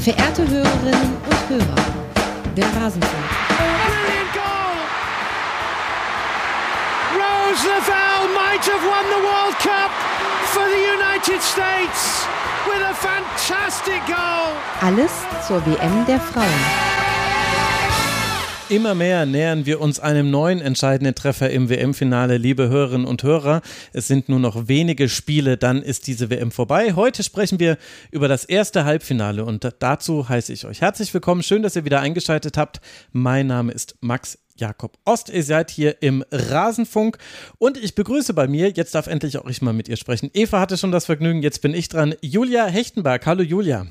Verehrte Hörerinnen und Hörer, der Rasenfunk. Brilliant goal! Rose Lavelle might have won the World Cup for the United States with a fantastic goal. Alles zur WM der Frauen. Immer mehr nähern wir uns einem neuen entscheidenden Treffer im WM-Finale, liebe Hörerinnen und Hörer. Es sind nur noch wenige Spiele, dann ist diese WM vorbei. Heute sprechen wir über das erste Halbfinale und dazu heiße ich euch herzlich willkommen. Schön, dass ihr wieder eingeschaltet habt. Mein Name ist Max Jakob Ost. Ihr seid hier im Rasenfunk und ich begrüße bei mir, jetzt darf endlich auch ich mal mit ihr sprechen. Eva hatte schon das Vergnügen, jetzt bin ich dran. Julia Hechtenberg. Hallo Julia.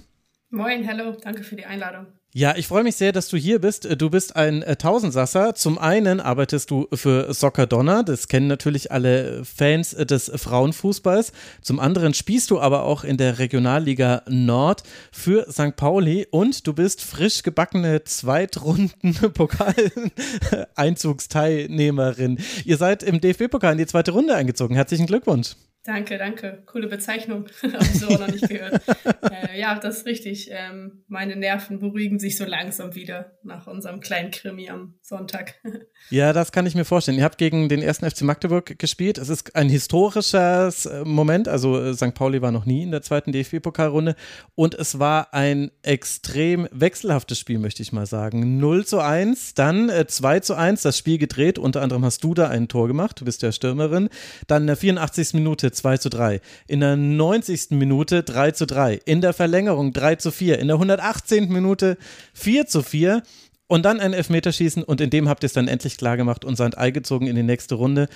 Moin, hallo, danke für die Einladung. Ja, ich freue mich sehr, dass du hier bist. Du bist ein äh, Tausendsasser. Zum einen arbeitest du für Soccer Donner, das kennen natürlich alle Fans des Frauenfußballs. Zum anderen spielst du aber auch in der Regionalliga Nord für St. Pauli und du bist frisch gebackene Zweitrunden-Pokal-Einzugsteilnehmerin. Ihr seid im DFB-Pokal in die zweite Runde eingezogen. Herzlichen Glückwunsch. Danke, danke. Coole Bezeichnung. Habe ich so auch noch nicht gehört. äh, ja, das ist richtig. Ähm, meine Nerven beruhigen sich so langsam wieder nach unserem kleinen Krimi am Sonntag. ja, das kann ich mir vorstellen. Ihr habt gegen den ersten FC Magdeburg gespielt. Es ist ein historisches äh, Moment. Also äh, St. Pauli war noch nie in der zweiten DFB-Pokalrunde. Und es war ein extrem wechselhaftes Spiel, möchte ich mal sagen. 0 zu 1, dann äh, 2 zu 1, das Spiel gedreht. Unter anderem hast du da ein Tor gemacht. Du bist ja Stürmerin. Dann in der 84. Minute 2 zu 3. In der 90. Minute 3 zu 3. In der Verlängerung 3 zu 4. In der 118. Minute 4 zu 4. Und dann ein Elfmeterschießen und in dem habt ihr es dann endlich klar gemacht und seid eingezogen in die nächste Runde.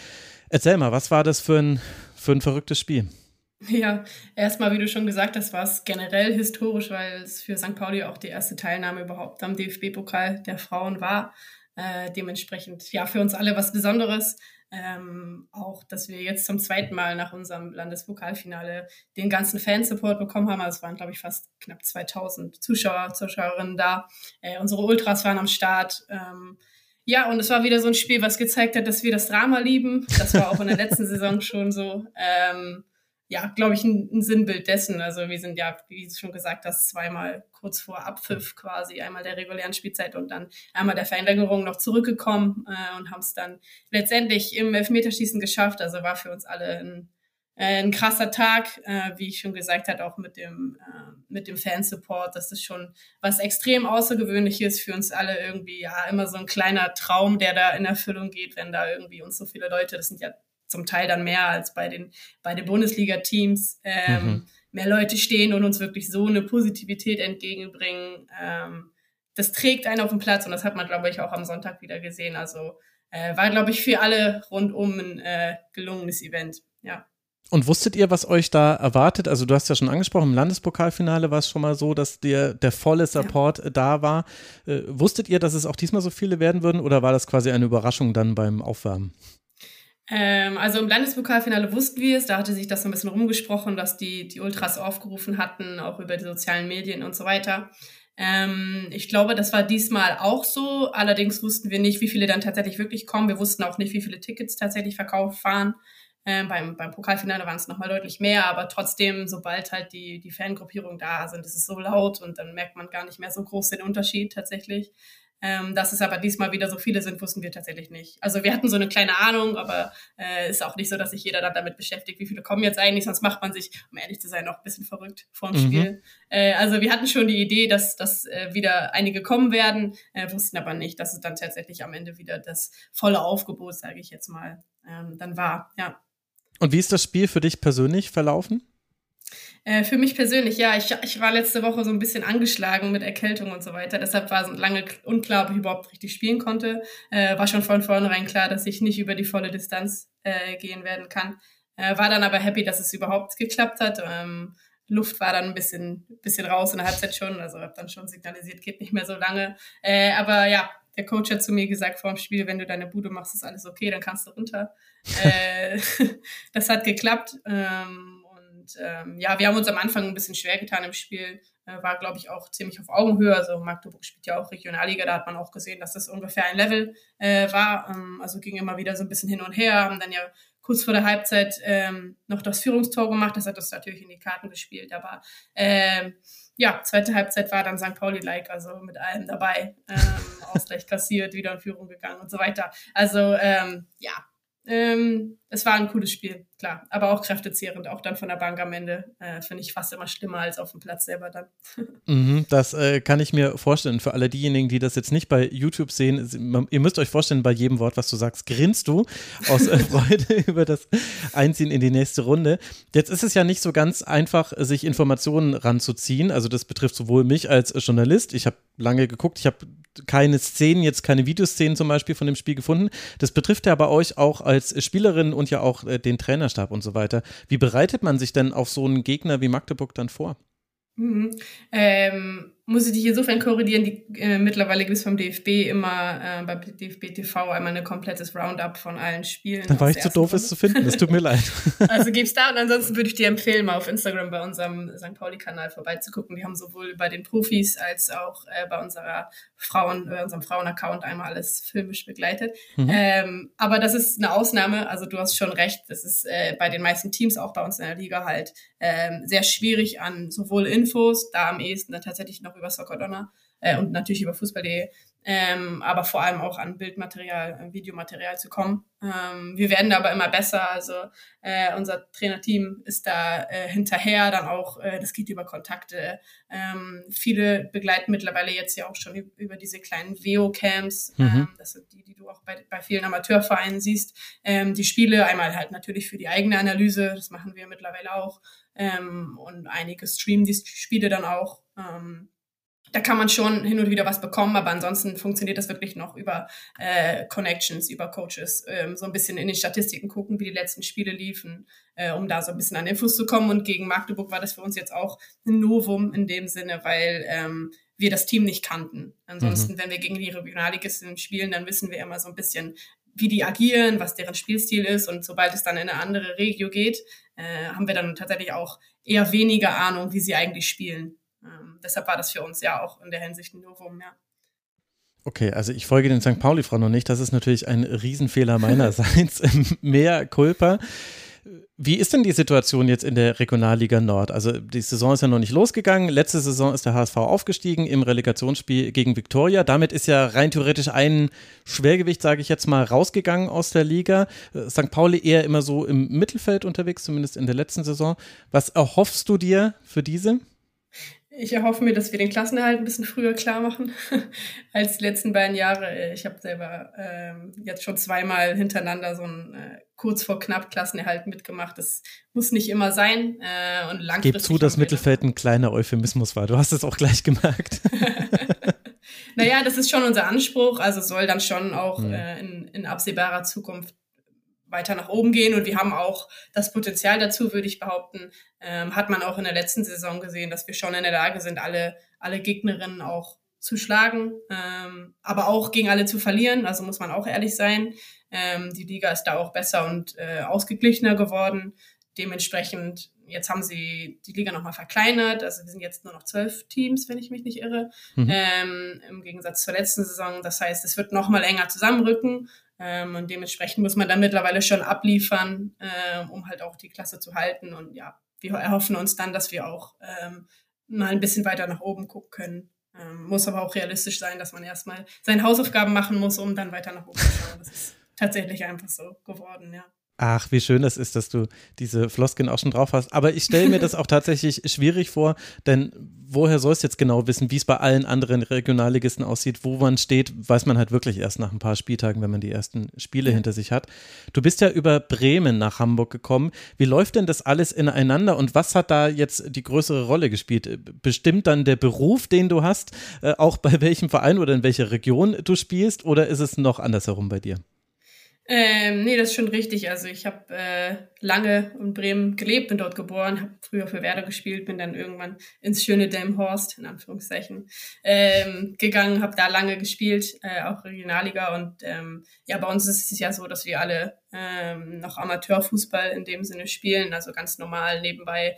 Erzähl mal, was war das für ein, für ein verrücktes Spiel? Ja, erstmal, wie du schon gesagt hast, war es generell historisch, weil es für St. Pauli auch die erste Teilnahme überhaupt am DFB-Pokal der Frauen war. Äh, dementsprechend, ja, für uns alle was Besonderes. Ähm, auch, dass wir jetzt zum zweiten Mal nach unserem Landespokalfinale den ganzen Fansupport bekommen haben. Also es waren, glaube ich, fast knapp 2000 Zuschauer, Zuschauerinnen da. Äh, unsere Ultras waren am Start. Ähm, ja, und es war wieder so ein Spiel, was gezeigt hat, dass wir das Drama lieben. Das war auch in der letzten Saison schon so. Ähm, ja, glaube ich, ein, ein, Sinnbild dessen. Also wir sind ja, wie schon gesagt, das zweimal kurz vor Abpfiff quasi, einmal der regulären Spielzeit und dann einmal der Veränderung noch zurückgekommen äh, und haben es dann letztendlich im Elfmeterschießen geschafft. Also war für uns alle ein, äh, ein krasser Tag, äh, wie ich schon gesagt habe, auch mit dem, äh, mit dem Fansupport. Das ist schon was extrem Außergewöhnliches für uns alle irgendwie, ja, immer so ein kleiner Traum, der da in Erfüllung geht, wenn da irgendwie uns so viele Leute, das sind ja zum Teil dann mehr als bei den, bei den Bundesliga-Teams, ähm, mhm. mehr Leute stehen und uns wirklich so eine Positivität entgegenbringen. Ähm, das trägt einen auf den Platz und das hat man, glaube ich, auch am Sonntag wieder gesehen. Also äh, war, glaube ich, für alle rundum ein äh, gelungenes Event. Ja. Und wusstet ihr, was euch da erwartet? Also du hast ja schon angesprochen, im Landespokalfinale war es schon mal so, dass dir der volle Support ja. da war. Äh, wusstet ihr, dass es auch diesmal so viele werden würden oder war das quasi eine Überraschung dann beim Aufwärmen? Ähm, also im Landespokalfinale wussten wir es, da hatte sich das so ein bisschen rumgesprochen, dass die, die Ultras aufgerufen hatten, auch über die sozialen Medien und so weiter. Ähm, ich glaube, das war diesmal auch so. Allerdings wussten wir nicht, wie viele dann tatsächlich wirklich kommen. Wir wussten auch nicht, wie viele Tickets tatsächlich verkauft waren. Ähm, beim, beim Pokalfinale waren es nochmal deutlich mehr, aber trotzdem, sobald halt die, die Fangruppierungen da sind, ist es so laut und dann merkt man gar nicht mehr so groß den Unterschied tatsächlich. Ähm, dass es aber diesmal wieder so viele sind, wussten wir tatsächlich nicht. Also wir hatten so eine kleine Ahnung, aber äh, ist auch nicht so, dass sich jeder dann damit beschäftigt, wie viele kommen jetzt eigentlich, sonst macht man sich, um ehrlich zu sein, noch ein bisschen verrückt vor dem mhm. Spiel. Äh, also wir hatten schon die Idee, dass, dass äh, wieder einige kommen werden, äh, wussten aber nicht, dass es dann tatsächlich am Ende wieder das volle Aufgebot, sage ich jetzt mal, ähm, dann war. Ja. Und wie ist das Spiel für dich persönlich verlaufen? Äh, für mich persönlich, ja, ich, ich war letzte Woche so ein bisschen angeschlagen mit Erkältung und so weiter. Deshalb war es lange unklar, ob ich überhaupt richtig spielen konnte. Äh, war schon von vornherein klar, dass ich nicht über die volle Distanz äh, gehen werden kann. Äh, war dann aber happy, dass es überhaupt geklappt hat. Ähm, Luft war dann ein bisschen, bisschen raus in der Halbzeit schon. Also habe dann schon signalisiert, geht nicht mehr so lange. Äh, aber ja, der Coach hat zu mir gesagt vor dem Spiel, wenn du deine Bude machst, ist alles okay, dann kannst du runter. äh, das hat geklappt. Ähm, und ähm, ja, wir haben uns am Anfang ein bisschen schwer getan im Spiel. Äh, war, glaube ich, auch ziemlich auf Augenhöhe. Also Magdeburg spielt ja auch Regionalliga, da hat man auch gesehen, dass das ungefähr ein Level äh, war. Ähm, also ging immer wieder so ein bisschen hin und her, haben dann ja kurz vor der Halbzeit ähm, noch das Führungstor gemacht. Das hat uns natürlich in die Karten gespielt. Aber ähm, ja, zweite Halbzeit war dann St. Pauli-like, also mit allem dabei. Ähm, Ausgleich kassiert, wieder in Führung gegangen und so weiter. Also ähm, ja, ähm, es war ein cooles Spiel, klar, aber auch kräftezehrend, auch dann von der Bank am Ende. Äh, Finde ich fast immer schlimmer als auf dem Platz selber dann. Mhm, das äh, kann ich mir vorstellen. Für alle diejenigen, die das jetzt nicht bei YouTube sehen, ihr müsst euch vorstellen, bei jedem Wort, was du sagst, grinst du aus äh, Freude über das Einziehen in die nächste Runde. Jetzt ist es ja nicht so ganz einfach, sich Informationen ranzuziehen. Also das betrifft sowohl mich als Journalist. Ich habe lange geguckt, ich habe keine Szenen, jetzt keine Videoszenen zum Beispiel von dem Spiel gefunden. Das betrifft ja aber euch auch als Spielerin und ja auch äh, den Trainerstab und so weiter. Wie bereitet man sich denn auf so einen Gegner wie Magdeburg dann vor? Mhm. Ähm, muss ich dich insofern korrigieren, die, äh, mittlerweile gibt es vom DFB immer äh, bei DFB TV einmal ein komplettes Roundup von allen Spielen. Dann war ich zu doof, Runde. es zu finden, das tut mir leid. Also gibt's da und ansonsten würde ich dir empfehlen, mal auf Instagram bei unserem St. Pauli-Kanal vorbeizugucken. Wir haben sowohl bei den Profis als auch äh, bei unserer Frauen, bei unserem Frauen-Account einmal alles filmisch begleitet. Mhm. Ähm, aber das ist eine Ausnahme, also du hast schon recht, das ist äh, bei den meisten Teams, auch bei uns in der Liga halt, ähm, sehr schwierig an sowohl Infos, da am ehesten dann tatsächlich noch über Soccer äh, und natürlich über Fußball.de, ähm, aber vor allem auch an Bildmaterial, Videomaterial zu kommen. Ähm, wir werden da aber immer besser. Also äh, unser Trainerteam ist da äh, hinterher, dann auch, äh, das geht über Kontakte. Ähm, viele begleiten mittlerweile jetzt ja auch schon über diese kleinen VO-Camps, mhm. ähm, das sind die, die du auch bei, bei vielen Amateurvereinen siehst. Ähm, die Spiele einmal halt natürlich für die eigene Analyse, das machen wir mittlerweile auch. Ähm, und einige streamen die Spiele dann auch. Ähm, da kann man schon hin und wieder was bekommen, aber ansonsten funktioniert das wirklich noch über äh, Connections, über Coaches, ähm, so ein bisschen in den Statistiken gucken, wie die letzten Spiele liefen, äh, um da so ein bisschen an Infos zu kommen. Und gegen Magdeburg war das für uns jetzt auch ein Novum in dem Sinne, weil ähm, wir das Team nicht kannten. Ansonsten, mhm. wenn wir gegen die Regionalligisten spielen, dann wissen wir immer so ein bisschen, wie die agieren, was deren Spielstil ist. Und sobald es dann in eine andere Regio geht, äh, haben wir dann tatsächlich auch eher weniger Ahnung, wie sie eigentlich spielen. Ähm, deshalb war das für uns ja auch in der Hinsicht ein Novum, ja. Okay, also ich folge den St. Pauli-Frau noch nicht. Das ist natürlich ein Riesenfehler meinerseits. Mehr Culpa. Wie ist denn die Situation jetzt in der Regionalliga Nord? Also die Saison ist ja noch nicht losgegangen. Letzte Saison ist der HSV aufgestiegen im Relegationsspiel gegen Viktoria. Damit ist ja rein theoretisch ein Schwergewicht, sage ich jetzt mal, rausgegangen aus der Liga. St. Pauli eher immer so im Mittelfeld unterwegs, zumindest in der letzten Saison. Was erhoffst du dir für diese? Ich erhoffe mir, dass wir den Klassenerhalt ein bisschen früher klar machen als die letzten beiden Jahre. Ich habe selber ähm, jetzt schon zweimal hintereinander so ein äh, kurz vor knapp Klassenerhalt mitgemacht. Das muss nicht immer sein. Äh, und langfristig Gib zu, dass Mittelfeld ein kleiner Euphemismus war. Du hast es auch gleich gemerkt. naja, das ist schon unser Anspruch. Also soll dann schon auch mhm. äh, in, in absehbarer Zukunft weiter nach oben gehen und wir haben auch das Potenzial dazu, würde ich behaupten. Ähm, hat man auch in der letzten Saison gesehen, dass wir schon in der Lage sind, alle, alle Gegnerinnen auch zu schlagen, ähm, aber auch gegen alle zu verlieren. Also muss man auch ehrlich sein. Ähm, die Liga ist da auch besser und äh, ausgeglichener geworden. Dementsprechend, jetzt haben sie die Liga nochmal verkleinert. Also wir sind jetzt nur noch zwölf Teams, wenn ich mich nicht irre, mhm. ähm, im Gegensatz zur letzten Saison. Das heißt, es wird nochmal enger zusammenrücken. Ähm, und dementsprechend muss man dann mittlerweile schon abliefern, ähm, um halt auch die Klasse zu halten. Und ja, wir erhoffen uns dann, dass wir auch ähm, mal ein bisschen weiter nach oben gucken können. Ähm, muss aber auch realistisch sein, dass man erstmal seine Hausaufgaben machen muss, um dann weiter nach oben zu schauen. Das ist tatsächlich einfach so geworden, ja. Ach, wie schön das ist, dass du diese Flosken auch schon drauf hast. Aber ich stelle mir das auch tatsächlich schwierig vor, denn woher soll es jetzt genau wissen, wie es bei allen anderen Regionalligisten aussieht, wo man steht, weiß man halt wirklich erst nach ein paar Spieltagen, wenn man die ersten Spiele ja. hinter sich hat. Du bist ja über Bremen nach Hamburg gekommen. Wie läuft denn das alles ineinander und was hat da jetzt die größere Rolle gespielt? Bestimmt dann der Beruf, den du hast, äh, auch bei welchem Verein oder in welcher Region du spielst oder ist es noch andersherum bei dir? Ähm, nee, das ist schon richtig. Also ich habe äh, lange in Bremen gelebt, bin dort geboren, habe früher für Werder gespielt, bin dann irgendwann ins schöne Delmhorst, in Anführungszeichen, ähm, gegangen, habe da lange gespielt, äh, auch Regionalliga. Und ähm, ja, bei uns ist es ja so, dass wir alle ähm, noch Amateurfußball in dem Sinne spielen, also ganz normal nebenbei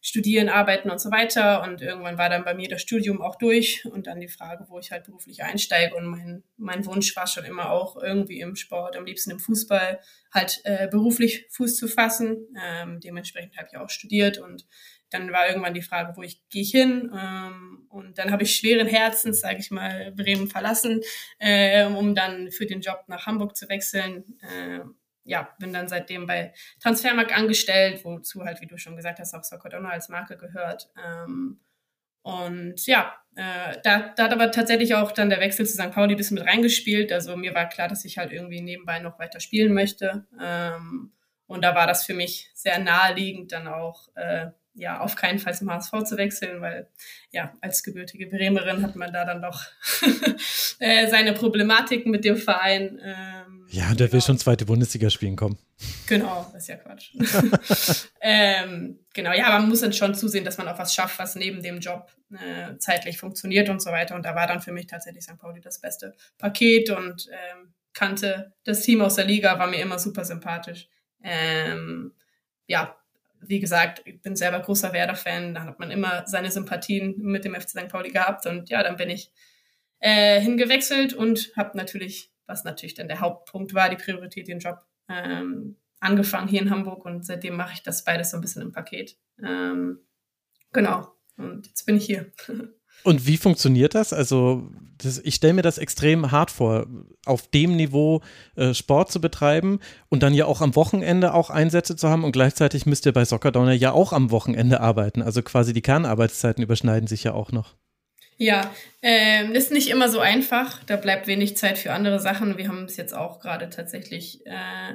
studieren, arbeiten und so weiter. Und irgendwann war dann bei mir das Studium auch durch und dann die Frage, wo ich halt beruflich einsteige. Und mein, mein Wunsch war schon immer auch irgendwie im Sport, am liebsten im Fußball, halt äh, beruflich Fuß zu fassen. Ähm, dementsprechend habe ich auch studiert und dann war irgendwann die Frage, wo ich gehe ich hin? Ähm, und dann habe ich schweren Herzens, sage ich mal, Bremen verlassen, äh, um dann für den Job nach Hamburg zu wechseln. Äh, ja, bin dann seitdem bei Transfermarkt angestellt, wozu halt, wie du schon gesagt hast, auch Socodona als Marke gehört. Ähm, und ja, äh, da, da hat aber tatsächlich auch dann der Wechsel zu St. Pauli ein bisschen mit reingespielt. Also mir war klar, dass ich halt irgendwie nebenbei noch weiter spielen möchte. Ähm, und da war das für mich sehr naheliegend, dann auch äh, ja, auf keinen Fall zum HSV zu wechseln, weil ja, als gebürtige Bremerin hat man da dann doch äh, seine Problematiken mit dem Verein. Ähm, ja, der genau. will schon zweite Bundesliga spielen, komm. Genau, das ist ja Quatsch. ähm, genau, ja, man muss dann schon zusehen, dass man auch was schafft, was neben dem Job äh, zeitlich funktioniert und so weiter. Und da war dann für mich tatsächlich St. Pauli das beste Paket und ähm, kannte das Team aus der Liga, war mir immer super sympathisch. Ähm, ja, wie gesagt, ich bin selber großer Werder-Fan, da hat man immer seine Sympathien mit dem FC St. Pauli gehabt und ja, dann bin ich äh, hingewechselt und habe natürlich, was natürlich dann der Hauptpunkt war, die Priorität, den Job ähm, angefangen hier in Hamburg und seitdem mache ich das beides so ein bisschen im Paket. Ähm, genau, und jetzt bin ich hier. Und wie funktioniert das? Also, das, ich stelle mir das extrem hart vor, auf dem Niveau äh, Sport zu betreiben und dann ja auch am Wochenende auch Einsätze zu haben und gleichzeitig müsst ihr bei Soccer Downer ja auch am Wochenende arbeiten. Also quasi die Kernarbeitszeiten überschneiden sich ja auch noch. Ja, ähm, ist nicht immer so einfach. Da bleibt wenig Zeit für andere Sachen. Wir haben es jetzt auch gerade tatsächlich äh,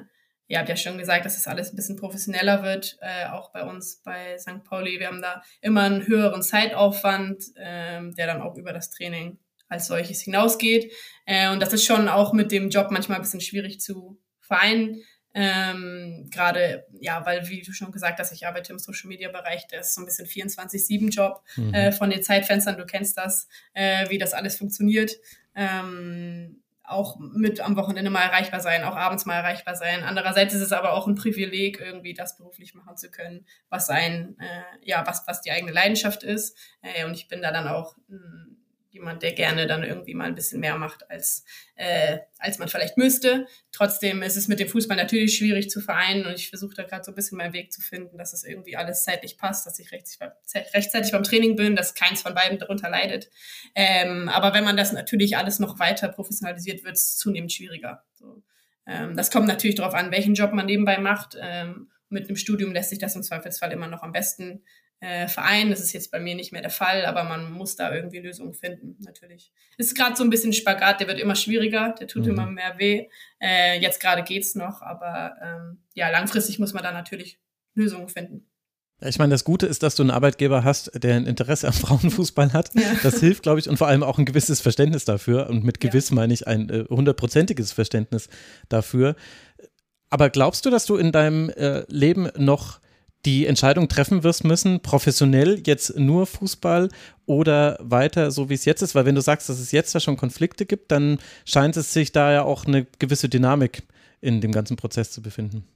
ihr habt ja schon gesagt, dass das alles ein bisschen professioneller wird, äh, auch bei uns bei St. Pauli. Wir haben da immer einen höheren Zeitaufwand, ähm, der dann auch über das Training als solches hinausgeht. Äh, und das ist schon auch mit dem Job manchmal ein bisschen schwierig zu vereinen. Ähm, Gerade, ja, weil, wie du schon gesagt hast, ich arbeite im Social Media Bereich, der ist so ein bisschen 24-7-Job mhm. äh, von den Zeitfenstern, du kennst das, äh, wie das alles funktioniert. Ähm, auch mit am Wochenende mal erreichbar sein, auch abends mal erreichbar sein. Andererseits ist es aber auch ein Privileg, irgendwie das beruflich machen zu können, was ein, äh, ja, was, was die eigene Leidenschaft ist. Äh, und ich bin da dann auch mh, hm, jemand, der gerne dann irgendwie mal ein bisschen mehr macht, als, äh, als man vielleicht müsste. Trotzdem ist es mit dem Fußball natürlich schwierig zu vereinen und ich versuche da gerade so ein bisschen meinen Weg zu finden, dass es irgendwie alles zeitlich passt, dass ich rechtzeitig, beim Training bin, dass keins von beiden darunter leidet. Ähm, aber wenn man das natürlich alles noch weiter professionalisiert, wird es zunehmend schwieriger. So. Ähm, das kommt natürlich darauf an, welchen Job man nebenbei macht. Ähm, mit einem Studium lässt sich das im Zweifelsfall immer noch am besten äh, Verein. Das ist jetzt bei mir nicht mehr der Fall, aber man muss da irgendwie Lösungen finden, natürlich. Es ist gerade so ein bisschen Spagat, der wird immer schwieriger, der tut mhm. immer mehr weh. Äh, jetzt gerade geht's noch, aber ähm, ja, langfristig muss man da natürlich Lösungen finden. Ich meine, das Gute ist, dass du einen Arbeitgeber hast, der ein Interesse am Frauenfußball hat. Ja. Das hilft, glaube ich, und vor allem auch ein gewisses Verständnis dafür. Und mit gewiss ja. meine ich ein äh, hundertprozentiges äh, Verständnis dafür. Aber glaubst du, dass du in deinem äh, Leben noch die Entscheidung treffen wirst müssen, professionell jetzt nur Fußball oder weiter so wie es jetzt ist, weil wenn du sagst, dass es jetzt da schon Konflikte gibt, dann scheint es sich da ja auch eine gewisse Dynamik in dem ganzen Prozess zu befinden.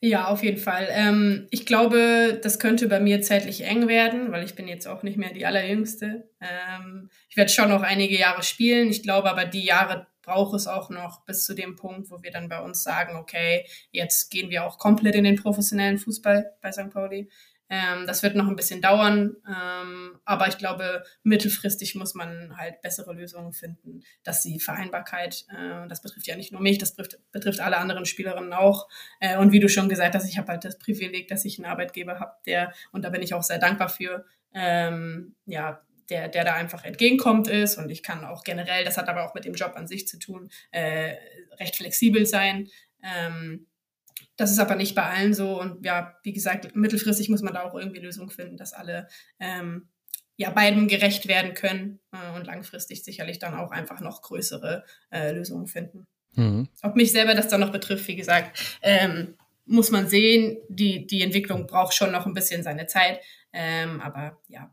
Ja, auf jeden Fall. Ähm, ich glaube, das könnte bei mir zeitlich eng werden, weil ich bin jetzt auch nicht mehr die allerjüngste. Ähm, ich werde schon noch einige Jahre spielen. Ich glaube aber, die Jahre braucht es auch noch bis zu dem Punkt, wo wir dann bei uns sagen, okay, jetzt gehen wir auch komplett in den professionellen Fußball bei St. Pauli. Ähm, das wird noch ein bisschen dauern, ähm, aber ich glaube, mittelfristig muss man halt bessere Lösungen finden, dass die Vereinbarkeit, äh, das betrifft ja nicht nur mich, das betrifft, betrifft alle anderen Spielerinnen auch. Äh, und wie du schon gesagt hast, ich habe halt das Privileg, dass ich einen Arbeitgeber habe, der, und da bin ich auch sehr dankbar für, ähm, ja, der, der da einfach entgegenkommt ist. Und ich kann auch generell, das hat aber auch mit dem Job an sich zu tun, äh, recht flexibel sein. Ähm, das ist aber nicht bei allen so. Und ja, wie gesagt, mittelfristig muss man da auch irgendwie Lösungen finden, dass alle ähm, ja beiden gerecht werden können äh, und langfristig sicherlich dann auch einfach noch größere äh, Lösungen finden. Mhm. Ob mich selber das dann noch betrifft, wie gesagt, ähm, muss man sehen. Die, die Entwicklung braucht schon noch ein bisschen seine Zeit. Ähm, aber ja.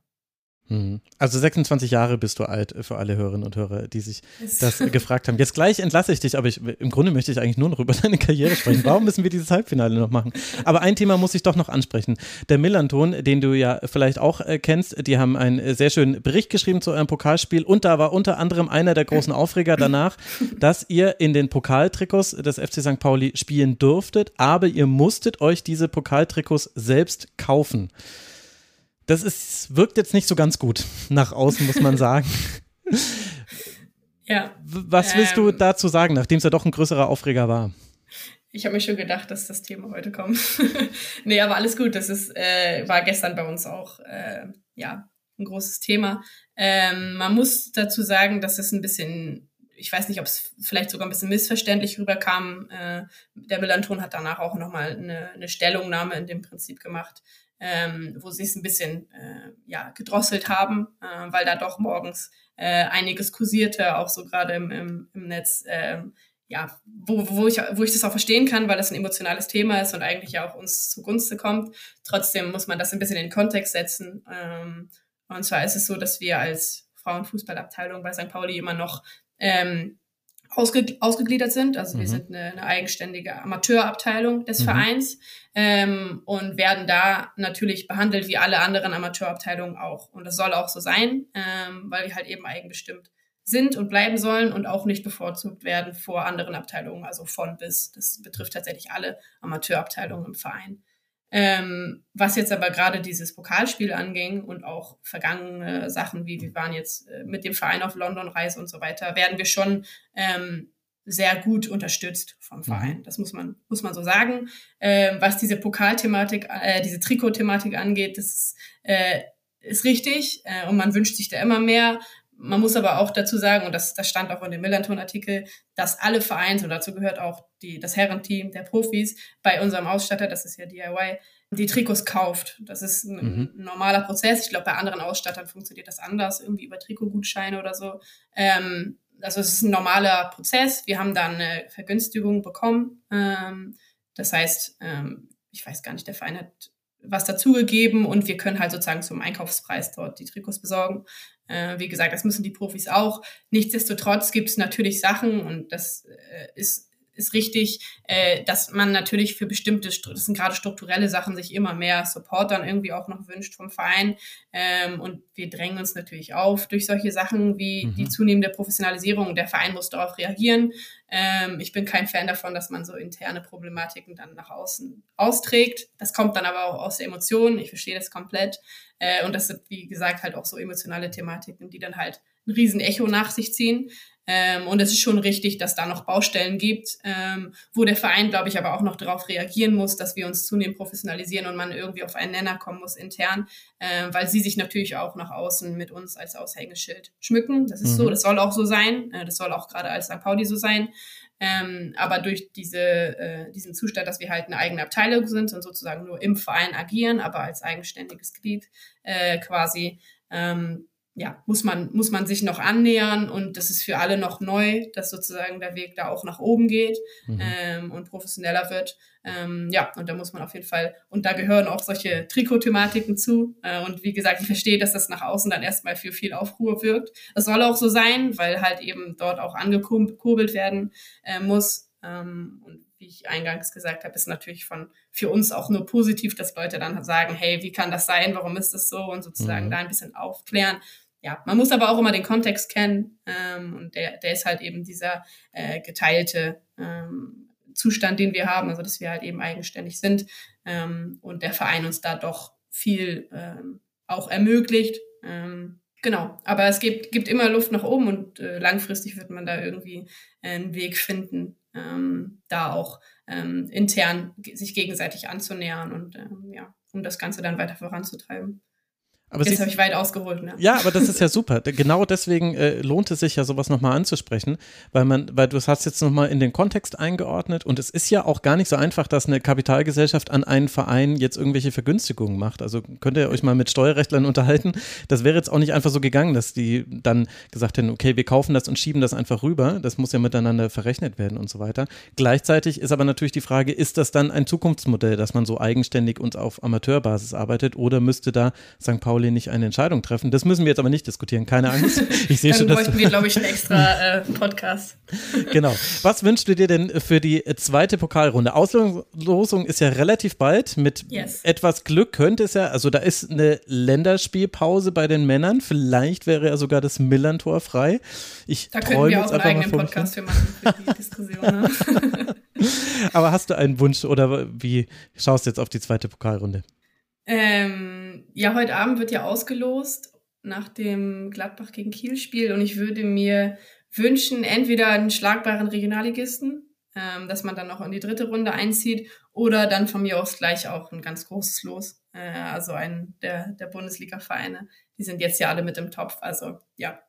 Also 26 Jahre bist du alt für alle Hörerinnen und Hörer, die sich das gefragt haben. Jetzt gleich entlasse ich dich, aber ich, im Grunde möchte ich eigentlich nur noch über deine Karriere sprechen. Warum müssen wir dieses Halbfinale noch machen? Aber ein Thema muss ich doch noch ansprechen. Der Millanton, den du ja vielleicht auch äh, kennst, die haben einen äh, sehr schönen Bericht geschrieben zu eurem Pokalspiel und da war unter anderem einer der großen Aufreger danach, dass ihr in den Pokaltrikots des FC St. Pauli spielen durftet, aber ihr musstet euch diese Pokaltrikots selbst kaufen. Das ist, wirkt jetzt nicht so ganz gut nach außen, muss man sagen. ja. Was willst ähm, du dazu sagen, nachdem es ja doch ein größerer Aufreger war? Ich habe mir schon gedacht, dass das Thema heute kommt. nee, aber alles gut. Das ist, äh, war gestern bei uns auch äh, ja, ein großes Thema. Ähm, man muss dazu sagen, dass es ein bisschen, ich weiß nicht, ob es vielleicht sogar ein bisschen missverständlich rüberkam. Äh, der Melanton hat danach auch nochmal eine, eine Stellungnahme in dem Prinzip gemacht, ähm, wo sie es ein bisschen äh, ja, gedrosselt haben, äh, weil da doch morgens äh, einiges kursierte, auch so gerade im, im, im Netz, äh, ja, wo, wo, ich, wo ich das auch verstehen kann, weil das ein emotionales Thema ist und eigentlich ja auch uns zugunsten kommt. Trotzdem muss man das ein bisschen in den Kontext setzen. Ähm, und zwar ist es so, dass wir als Frauenfußballabteilung bei St. Pauli immer noch ähm, ausge, ausgegliedert sind. Also mhm. wir sind eine, eine eigenständige Amateurabteilung des mhm. Vereins ähm, und werden da natürlich behandelt wie alle anderen Amateurabteilungen auch. Und das soll auch so sein, ähm, weil wir halt eben eigenbestimmt sind und bleiben sollen und auch nicht bevorzugt werden vor anderen Abteilungen, also von bis. Das betrifft tatsächlich alle Amateurabteilungen im Verein. Ähm, was jetzt aber gerade dieses Pokalspiel anging und auch vergangene Sachen, wie wir waren jetzt äh, mit dem Verein auf London-Reise und so weiter, werden wir schon ähm, sehr gut unterstützt vom mhm. Verein. Das muss man, muss man so sagen. Ähm, was diese Pokalthematik, äh, diese Trikot-Thematik angeht, das ist, äh, ist richtig äh, und man wünscht sich da immer mehr. Man muss aber auch dazu sagen, und das, das stand auch in dem Millanton-Artikel, dass alle Vereins, und dazu gehört auch die, das Herrenteam der Profis, bei unserem Ausstatter, das ist ja DIY, die Trikots kauft. Das ist ein mhm. normaler Prozess. Ich glaube, bei anderen Ausstattern funktioniert das anders, irgendwie über Trikotgutscheine oder so. Ähm, also es ist ein normaler Prozess. Wir haben dann eine Vergünstigung bekommen. Ähm, das heißt, ähm, ich weiß gar nicht, der Verein hat was dazugegeben und wir können halt sozusagen zum Einkaufspreis dort die Trikots besorgen. Äh, wie gesagt, das müssen die Profis auch. Nichtsdestotrotz gibt es natürlich Sachen und das äh, ist ist richtig, äh, dass man natürlich für bestimmte, das sind gerade strukturelle Sachen, sich immer mehr Support dann irgendwie auch noch wünscht vom Verein. Ähm, und wir drängen uns natürlich auf durch solche Sachen wie mhm. die zunehmende Professionalisierung. Der Verein muss darauf reagieren. Ähm, ich bin kein Fan davon, dass man so interne Problematiken dann nach außen austrägt. Das kommt dann aber auch aus der Emotion. Ich verstehe das komplett. Äh, und das sind, wie gesagt, halt auch so emotionale Thematiken, die dann halt ein riesen Echo nach sich ziehen. Ähm, und es ist schon richtig, dass da noch Baustellen gibt, ähm, wo der Verein, glaube ich, aber auch noch darauf reagieren muss, dass wir uns zunehmend professionalisieren und man irgendwie auf einen Nenner kommen muss intern, äh, weil sie sich natürlich auch nach außen mit uns als Aushängeschild schmücken. Das ist mhm. so, das soll auch so sein. Äh, das soll auch gerade als St. Pauli so sein. Ähm, aber durch diese, äh, diesen Zustand, dass wir halt eine eigene Abteilung sind und sozusagen nur im Verein agieren, aber als eigenständiges Glied äh, quasi, ähm, ja, muss man, muss man sich noch annähern und das ist für alle noch neu, dass sozusagen der Weg da auch nach oben geht mhm. ähm, und professioneller wird. Ähm, ja, und da muss man auf jeden Fall, und da gehören auch solche Trikot-Thematiken zu. Äh, und wie gesagt, ich verstehe, dass das nach außen dann erstmal für viel Aufruhr wirkt. Das soll auch so sein, weil halt eben dort auch angekurbelt werden äh, muss. Ähm, und wie ich eingangs gesagt habe, ist natürlich von für uns auch nur positiv, dass Leute dann sagen, hey, wie kann das sein? Warum ist das so? Und sozusagen mhm. da ein bisschen aufklären ja, man muss aber auch immer den Kontext kennen ähm, und der, der ist halt eben dieser äh, geteilte ähm, Zustand, den wir haben, also dass wir halt eben eigenständig sind ähm, und der Verein uns da doch viel ähm, auch ermöglicht. Ähm, genau, aber es gibt, gibt immer Luft nach oben und äh, langfristig wird man da irgendwie einen Weg finden, ähm, da auch ähm, intern sich gegenseitig anzunähern und ähm, ja, um das Ganze dann weiter voranzutreiben. Aber Jetzt habe ich weit ausgeholt, ne? Ja, aber das ist ja super. Genau deswegen äh, lohnt es sich ja, sowas nochmal anzusprechen, weil man, weil du hast jetzt nochmal in den Kontext eingeordnet und es ist ja auch gar nicht so einfach, dass eine Kapitalgesellschaft an einen Verein jetzt irgendwelche Vergünstigungen macht. Also könnt ihr euch mal mit Steuerrechtlern unterhalten. Das wäre jetzt auch nicht einfach so gegangen, dass die dann gesagt hätten, okay, wir kaufen das und schieben das einfach rüber. Das muss ja miteinander verrechnet werden und so weiter. Gleichzeitig ist aber natürlich die Frage, ist das dann ein Zukunftsmodell, dass man so eigenständig und auf Amateurbasis arbeitet oder müsste da St. Pauli Pauli nicht eine Entscheidung treffen. Das müssen wir jetzt aber nicht diskutieren, keine Angst. Ich sehe schon, dass bräuchten wir, glaube ich, einen extra äh, Podcast. Genau. Was wünschst du dir denn für die zweite Pokalrunde? Auslosung ist ja relativ bald. Mit yes. etwas Glück könnte es ja, also da ist eine Länderspielpause bei den Männern. Vielleicht wäre ja sogar das Millantor frei. Ich da könnten wir auch einen eigenen Podcast für machen für die Diskussion. Ne? Aber hast du einen Wunsch oder wie schaust du jetzt auf die zweite Pokalrunde? Ähm, ja, heute Abend wird ja ausgelost nach dem Gladbach gegen Kiel-Spiel und ich würde mir wünschen, entweder einen schlagbaren Regionalligisten, ähm, dass man dann noch in die dritte Runde einzieht, oder dann von mir aus gleich auch ein ganz großes Los. Äh, also einen der, der Bundesliga-Vereine. Die sind jetzt ja alle mit im Topf. Also ja,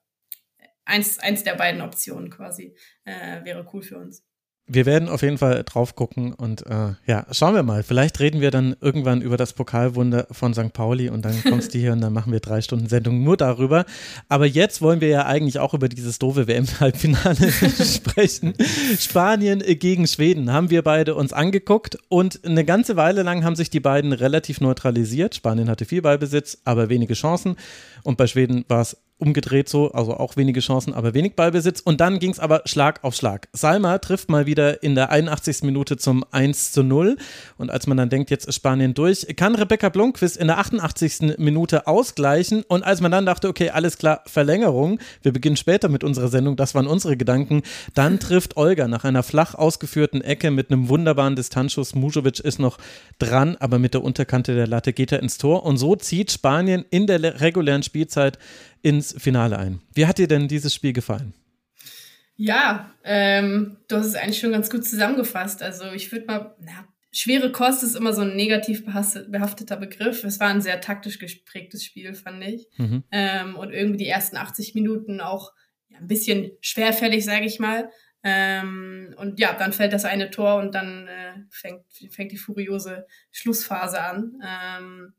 eins, eins der beiden Optionen quasi äh, wäre cool für uns. Wir werden auf jeden Fall drauf gucken und äh, ja, schauen wir mal. Vielleicht reden wir dann irgendwann über das Pokalwunder von St. Pauli und dann kommst du hier und dann machen wir drei Stunden Sendung nur darüber. Aber jetzt wollen wir ja eigentlich auch über dieses doofe WM-Halbfinale sprechen. Spanien gegen Schweden haben wir beide uns angeguckt und eine ganze Weile lang haben sich die beiden relativ neutralisiert. Spanien hatte viel Ballbesitz, aber wenige Chancen und bei Schweden war es umgedreht so, also auch wenige Chancen, aber wenig Ballbesitz. Und dann ging es aber Schlag auf Schlag. Salma trifft mal wieder in der 81. Minute zum 1 zu 0. Und als man dann denkt, jetzt ist Spanien durch, kann Rebecca Blomqvist in der 88. Minute ausgleichen. Und als man dann dachte, okay, alles klar, Verlängerung, wir beginnen später mit unserer Sendung, das waren unsere Gedanken, dann trifft Olga nach einer flach ausgeführten Ecke mit einem wunderbaren Distanzschuss. Mujovic ist noch dran, aber mit der Unterkante der Latte geht er ins Tor. Und so zieht Spanien in der regulären Spielzeit ins Finale ein. Wie hat dir denn dieses Spiel gefallen? Ja, ähm, du hast es eigentlich schon ganz gut zusammengefasst. Also ich würde mal, na, schwere Kost ist immer so ein negativ behafteter Begriff. Es war ein sehr taktisch geprägtes Spiel, fand ich. Mhm. Ähm, und irgendwie die ersten 80 Minuten auch ja, ein bisschen schwerfällig, sage ich mal. Ähm, und ja, dann fällt das eine Tor und dann äh, fängt, fängt die furiose Schlussphase an. Ähm,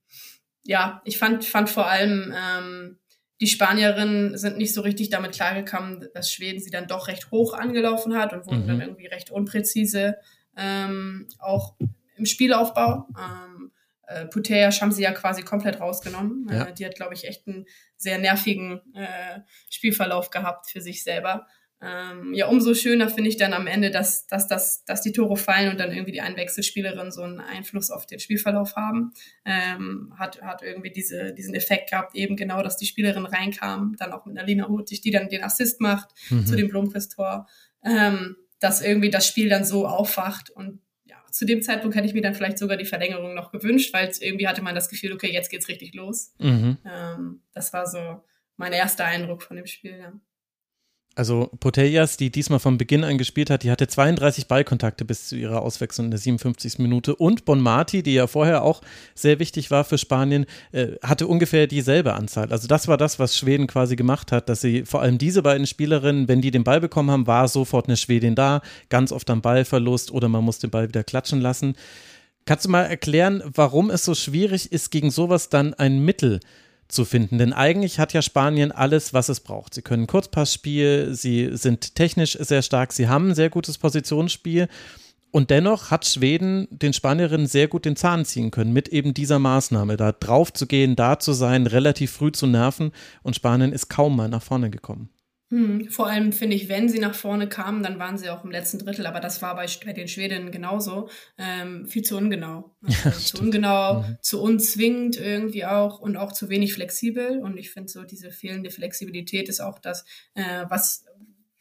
ja, ich fand, fand vor allem ähm, die Spanierinnen sind nicht so richtig damit klargekommen, dass Schweden sie dann doch recht hoch angelaufen hat und wurden mhm. dann irgendwie recht unpräzise, ähm, auch im Spielaufbau. Ähm, äh, Putea haben sie ja quasi komplett rausgenommen. Ja. Äh, die hat, glaube ich, echt einen sehr nervigen äh, Spielverlauf gehabt für sich selber. Ähm, ja, umso schöner finde ich dann am Ende, dass, dass, dass, dass die Tore fallen und dann irgendwie die Einwechselspielerinnen so einen Einfluss auf den Spielverlauf haben. Ähm, hat, hat irgendwie diese, diesen Effekt gehabt, eben genau, dass die Spielerin reinkam, dann auch mit einer Lina Hutig, die dann den Assist macht mhm. zu dem Blomqvist-Tor, ähm, dass irgendwie das Spiel dann so aufwacht und ja, zu dem Zeitpunkt hätte ich mir dann vielleicht sogar die Verlängerung noch gewünscht, weil irgendwie hatte man das Gefühl, okay, jetzt geht's richtig los. Mhm. Ähm, das war so mein erster Eindruck von dem Spiel, ja. Also Potellas, die diesmal von Beginn an gespielt hat, die hatte 32 Ballkontakte bis zu ihrer Auswechslung in der 57. Minute. Und Bonmati, die ja vorher auch sehr wichtig war für Spanien, äh, hatte ungefähr dieselbe Anzahl. Also das war das, was Schweden quasi gemacht hat, dass sie vor allem diese beiden Spielerinnen, wenn die den Ball bekommen haben, war sofort eine Schwedin da, ganz oft am Ballverlust oder man muss den Ball wieder klatschen lassen. Kannst du mal erklären, warum es so schwierig ist, gegen sowas dann ein Mittel zu zu finden. Denn eigentlich hat ja Spanien alles, was es braucht. Sie können Kurzpassspiel, sie sind technisch sehr stark, sie haben ein sehr gutes Positionsspiel. Und dennoch hat Schweden den Spanierinnen sehr gut den Zahn ziehen können mit eben dieser Maßnahme, da drauf zu gehen, da zu sein, relativ früh zu nerven. Und Spanien ist kaum mal nach vorne gekommen. Hm, vor allem finde ich, wenn sie nach vorne kamen, dann waren sie auch im letzten Drittel, aber das war bei, bei den Schwedinnen genauso, ähm, viel zu ungenau. Also ja, zu ungenau, mhm. zu unzwingend irgendwie auch und auch zu wenig flexibel. Und ich finde so, diese fehlende Flexibilität ist auch das, äh, was,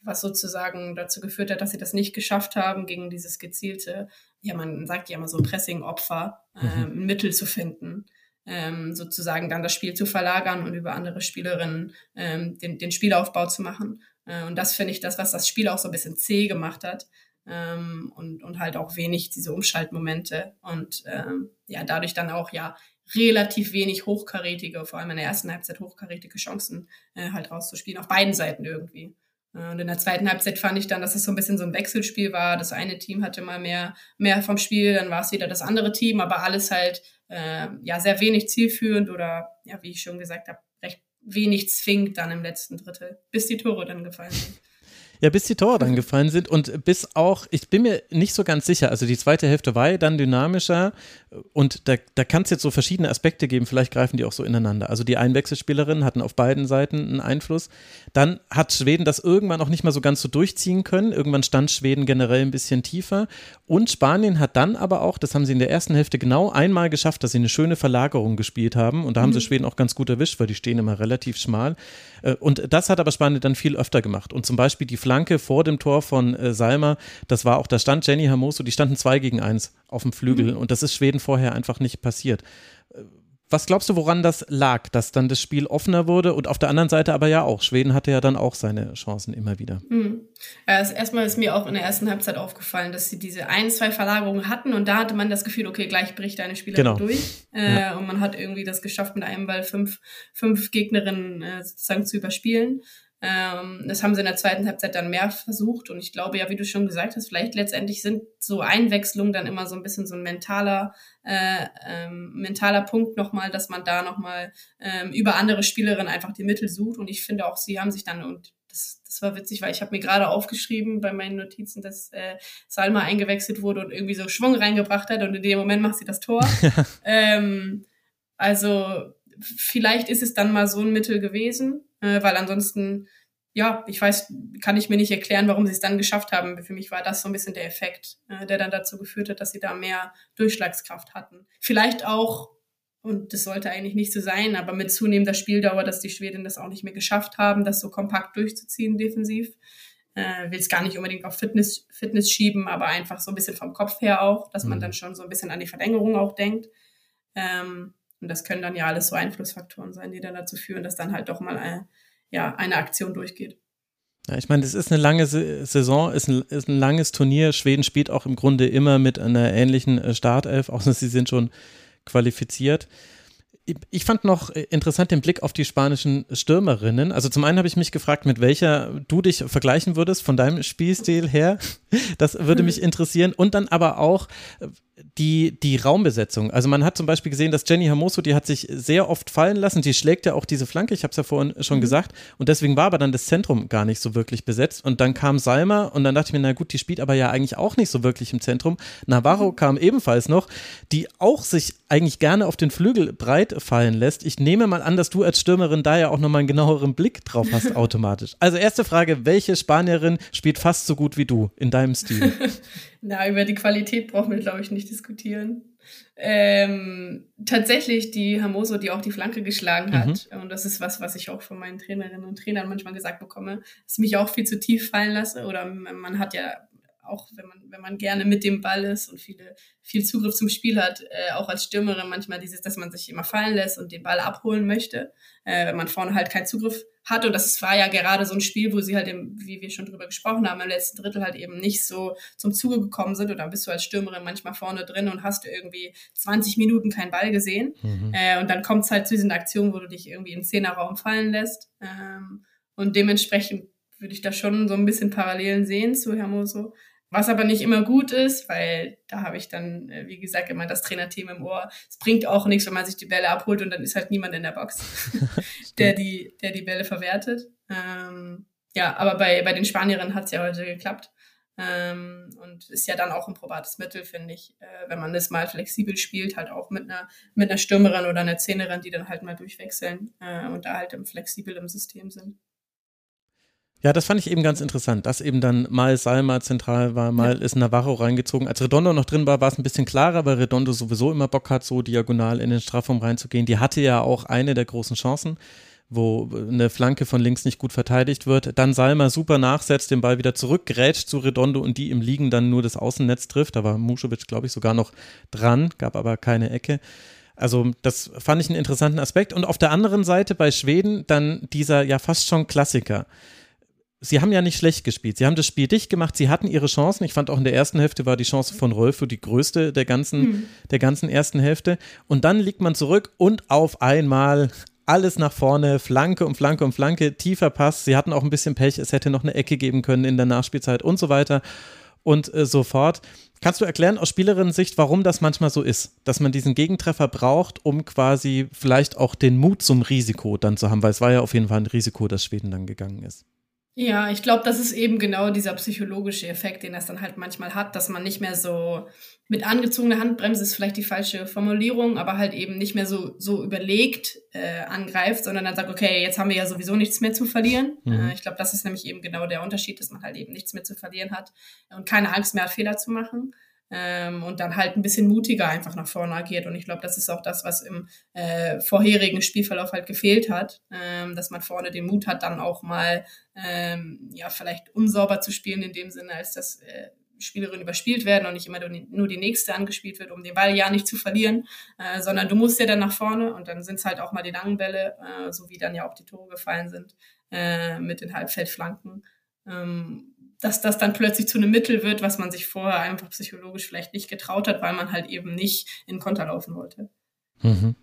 was sozusagen dazu geführt hat, dass sie das nicht geschafft haben, gegen dieses gezielte, ja, man sagt ja immer so Pressing-Opfer, äh, mhm. ein Mittel zu finden ähm, sozusagen dann das Spiel zu verlagern und über andere Spielerinnen ähm, den, den Spielaufbau zu machen. Äh, und das finde ich das, was das Spiel auch so ein bisschen zäh gemacht hat. Ähm, und, und halt auch wenig diese Umschaltmomente und ähm, ja, dadurch dann auch ja relativ wenig hochkarätige, vor allem in der ersten Halbzeit hochkarätige Chancen äh, halt rauszuspielen, auf beiden Seiten irgendwie. Äh, und in der zweiten Halbzeit fand ich dann, dass es so ein bisschen so ein Wechselspiel war. Das eine Team hatte mal mehr, mehr vom Spiel, dann war es wieder das andere Team, aber alles halt äh, ja sehr wenig zielführend oder ja, wie ich schon gesagt habe, recht wenig zwingt dann im letzten Drittel, bis die Tore dann gefallen sind. Ja, bis die Tore dann gefallen sind und bis auch, ich bin mir nicht so ganz sicher, also die zweite Hälfte war ja dann dynamischer und da, da kann es jetzt so verschiedene Aspekte geben, vielleicht greifen die auch so ineinander. Also die Einwechselspielerinnen hatten auf beiden Seiten einen Einfluss. Dann hat Schweden das irgendwann auch nicht mal so ganz so durchziehen können. Irgendwann stand Schweden generell ein bisschen tiefer und Spanien hat dann aber auch, das haben sie in der ersten Hälfte genau einmal geschafft, dass sie eine schöne Verlagerung gespielt haben und da haben mhm. sie Schweden auch ganz gut erwischt, weil die stehen immer relativ schmal. Äh, und das hat aber Spanien dann viel öfter gemacht. Und zum Beispiel die Flanke vor dem Tor von äh, Salma, das war auch, da stand Jenny Hermoso, die standen zwei gegen eins auf dem Flügel. Mhm. Und das ist Schweden vorher einfach nicht passiert. Äh, was glaubst du, woran das lag, dass dann das Spiel offener wurde und auf der anderen Seite aber ja auch? Schweden hatte ja dann auch seine Chancen immer wieder. Mhm. Also erstmal ist mir auch in der ersten Halbzeit aufgefallen, dass sie diese ein, zwei Verlagerungen hatten und da hatte man das Gefühl, okay, gleich bricht eine Spielerin genau. durch. Äh, ja. Und man hat irgendwie das geschafft, mit einem Ball fünf, fünf Gegnerinnen äh, sozusagen zu überspielen. Ähm, das haben sie in der zweiten Halbzeit dann mehr versucht. Und ich glaube ja, wie du schon gesagt hast, vielleicht letztendlich sind so Einwechslungen dann immer so ein bisschen so ein mentaler, äh, ähm, mentaler Punkt nochmal, dass man da nochmal ähm, über andere Spielerinnen einfach die Mittel sucht. Und ich finde auch, sie haben sich dann und das, das war witzig, weil ich habe mir gerade aufgeschrieben bei meinen Notizen, dass äh, Salma eingewechselt wurde und irgendwie so Schwung reingebracht hat. Und in dem Moment macht sie das Tor. ähm, also vielleicht ist es dann mal so ein Mittel gewesen äh, weil ansonsten, ja, ich weiß, kann ich mir nicht erklären, warum sie es dann geschafft haben. Für mich war das so ein bisschen der Effekt, äh, der dann dazu geführt hat, dass sie da mehr Durchschlagskraft hatten. Vielleicht auch, und das sollte eigentlich nicht so sein, aber mit zunehmender Spieldauer, dass die Schweden das auch nicht mehr geschafft haben, das so kompakt durchzuziehen defensiv. Äh, will es gar nicht unbedingt auf Fitness, Fitness schieben, aber einfach so ein bisschen vom Kopf her auch, dass man mhm. dann schon so ein bisschen an die Verlängerung auch denkt. Ähm, und das können dann ja alles so Einflussfaktoren sein, die dann dazu führen, dass dann halt doch mal eine, äh, ja, eine Aktion durchgeht. Ja, ich meine, es ist eine lange Saison, ist ein, ist ein langes Turnier. Schweden spielt auch im Grunde immer mit einer ähnlichen äh, Startelf, außer sie sind schon qualifiziert ich fand noch interessant den Blick auf die spanischen Stürmerinnen. Also zum einen habe ich mich gefragt, mit welcher du dich vergleichen würdest von deinem Spielstil her. Das würde mich interessieren. Und dann aber auch die, die Raumbesetzung. Also man hat zum Beispiel gesehen, dass Jenny Hermoso, die hat sich sehr oft fallen lassen. Die schlägt ja auch diese Flanke, ich habe es ja vorhin schon mhm. gesagt. Und deswegen war aber dann das Zentrum gar nicht so wirklich besetzt. Und dann kam Salma und dann dachte ich mir, na gut, die spielt aber ja eigentlich auch nicht so wirklich im Zentrum. Navarro mhm. kam ebenfalls noch, die auch sich eigentlich gerne auf den Flügel breit fallen lässt. Ich nehme mal an, dass du als Stürmerin da ja auch nochmal einen genaueren Blick drauf hast automatisch. Also erste Frage, welche Spanierin spielt fast so gut wie du in deinem Stil? Na, über die Qualität brauchen wir, glaube ich, nicht diskutieren. Ähm, tatsächlich die Hamoso, die auch die Flanke geschlagen hat, mhm. und das ist was, was ich auch von meinen Trainerinnen und Trainern manchmal gesagt bekomme, dass ich mich auch viel zu tief fallen lasse oder man hat ja auch wenn man, wenn man gerne mit dem Ball ist und viele, viel Zugriff zum Spiel hat, äh, auch als Stürmerin manchmal dieses, dass man sich immer fallen lässt und den Ball abholen möchte, äh, wenn man vorne halt keinen Zugriff hat. Und das war ja gerade so ein Spiel, wo sie halt, im, wie wir schon drüber gesprochen haben, im letzten Drittel halt eben nicht so zum Zuge gekommen sind. Und dann bist du als Stürmerin manchmal vorne drin und hast irgendwie 20 Minuten keinen Ball gesehen. Mhm. Äh, und dann kommt es halt zu diesen Aktionen, wo du dich irgendwie in Zehnerraum fallen lässt. Ähm, und dementsprechend würde ich da schon so ein bisschen Parallelen sehen zu Hermoso. Was aber nicht immer gut ist, weil da habe ich dann, äh, wie gesagt, immer das Trainerteam im Ohr. Es bringt auch nichts, wenn man sich die Bälle abholt und dann ist halt niemand in der Box, der, die, der die Bälle verwertet. Ähm, ja, aber bei, bei den Spanierinnen hat es ja heute geklappt. Ähm, und ist ja dann auch ein probates Mittel, finde ich, äh, wenn man das mal flexibel spielt, halt auch mit einer, mit einer Stürmerin oder einer Zehnerin, die dann halt mal durchwechseln äh, und da halt im flexibel im System sind. Ja, das fand ich eben ganz interessant, dass eben dann mal Salma zentral war, mal ja. ist Navarro reingezogen. Als Redondo noch drin war, war es ein bisschen klarer, weil Redondo sowieso immer Bock hat, so diagonal in den Strafraum reinzugehen. Die hatte ja auch eine der großen Chancen, wo eine Flanke von links nicht gut verteidigt wird. Dann Salma super nachsetzt, den Ball wieder zurückgrätscht zu Redondo und die im Liegen dann nur das Außennetz trifft. Da war Muschewitsch, glaube ich, sogar noch dran, gab aber keine Ecke. Also das fand ich einen interessanten Aspekt. Und auf der anderen Seite bei Schweden dann dieser ja fast schon Klassiker sie haben ja nicht schlecht gespielt. Sie haben das Spiel dicht gemacht, sie hatten ihre Chancen. Ich fand auch in der ersten Hälfte war die Chance von Rolfo die größte der ganzen, mhm. der ganzen ersten Hälfte. Und dann liegt man zurück und auf einmal alles nach vorne, Flanke um Flanke um Flanke, tiefer Pass. Sie hatten auch ein bisschen Pech, es hätte noch eine Ecke geben können in der Nachspielzeit und so weiter und äh, so fort. Kannst du erklären aus Spielerinnen-Sicht, warum das manchmal so ist, dass man diesen Gegentreffer braucht, um quasi vielleicht auch den Mut zum Risiko dann zu haben, weil es war ja auf jeden Fall ein Risiko, dass Schweden dann gegangen ist. Ja, ich glaube, das ist eben genau dieser psychologische Effekt, den das dann halt manchmal hat, dass man nicht mehr so mit angezogener Handbremse ist vielleicht die falsche Formulierung, aber halt eben nicht mehr so, so überlegt äh, angreift, sondern dann sagt, okay, jetzt haben wir ja sowieso nichts mehr zu verlieren. Mhm. Äh, ich glaube, das ist nämlich eben genau der Unterschied, dass man halt eben nichts mehr zu verlieren hat und keine Angst mehr hat, Fehler zu machen. Ähm, und dann halt ein bisschen mutiger einfach nach vorne agiert. Und ich glaube, das ist auch das, was im äh, vorherigen Spielverlauf halt gefehlt hat, ähm, dass man vorne den Mut hat, dann auch mal ähm, ja vielleicht unsauber zu spielen in dem Sinne, als dass äh, Spielerinnen überspielt werden und nicht immer nur die nächste angespielt wird, um den Ball ja nicht zu verlieren, äh, sondern du musst ja dann nach vorne und dann sind es halt auch mal die langen Bälle, äh, so wie dann ja auch die Tore gefallen sind äh, mit den Halbfeldflanken. Ähm, dass das dann plötzlich zu einem Mittel wird, was man sich vorher einfach psychologisch vielleicht nicht getraut hat, weil man halt eben nicht in Konter laufen wollte. Mhm.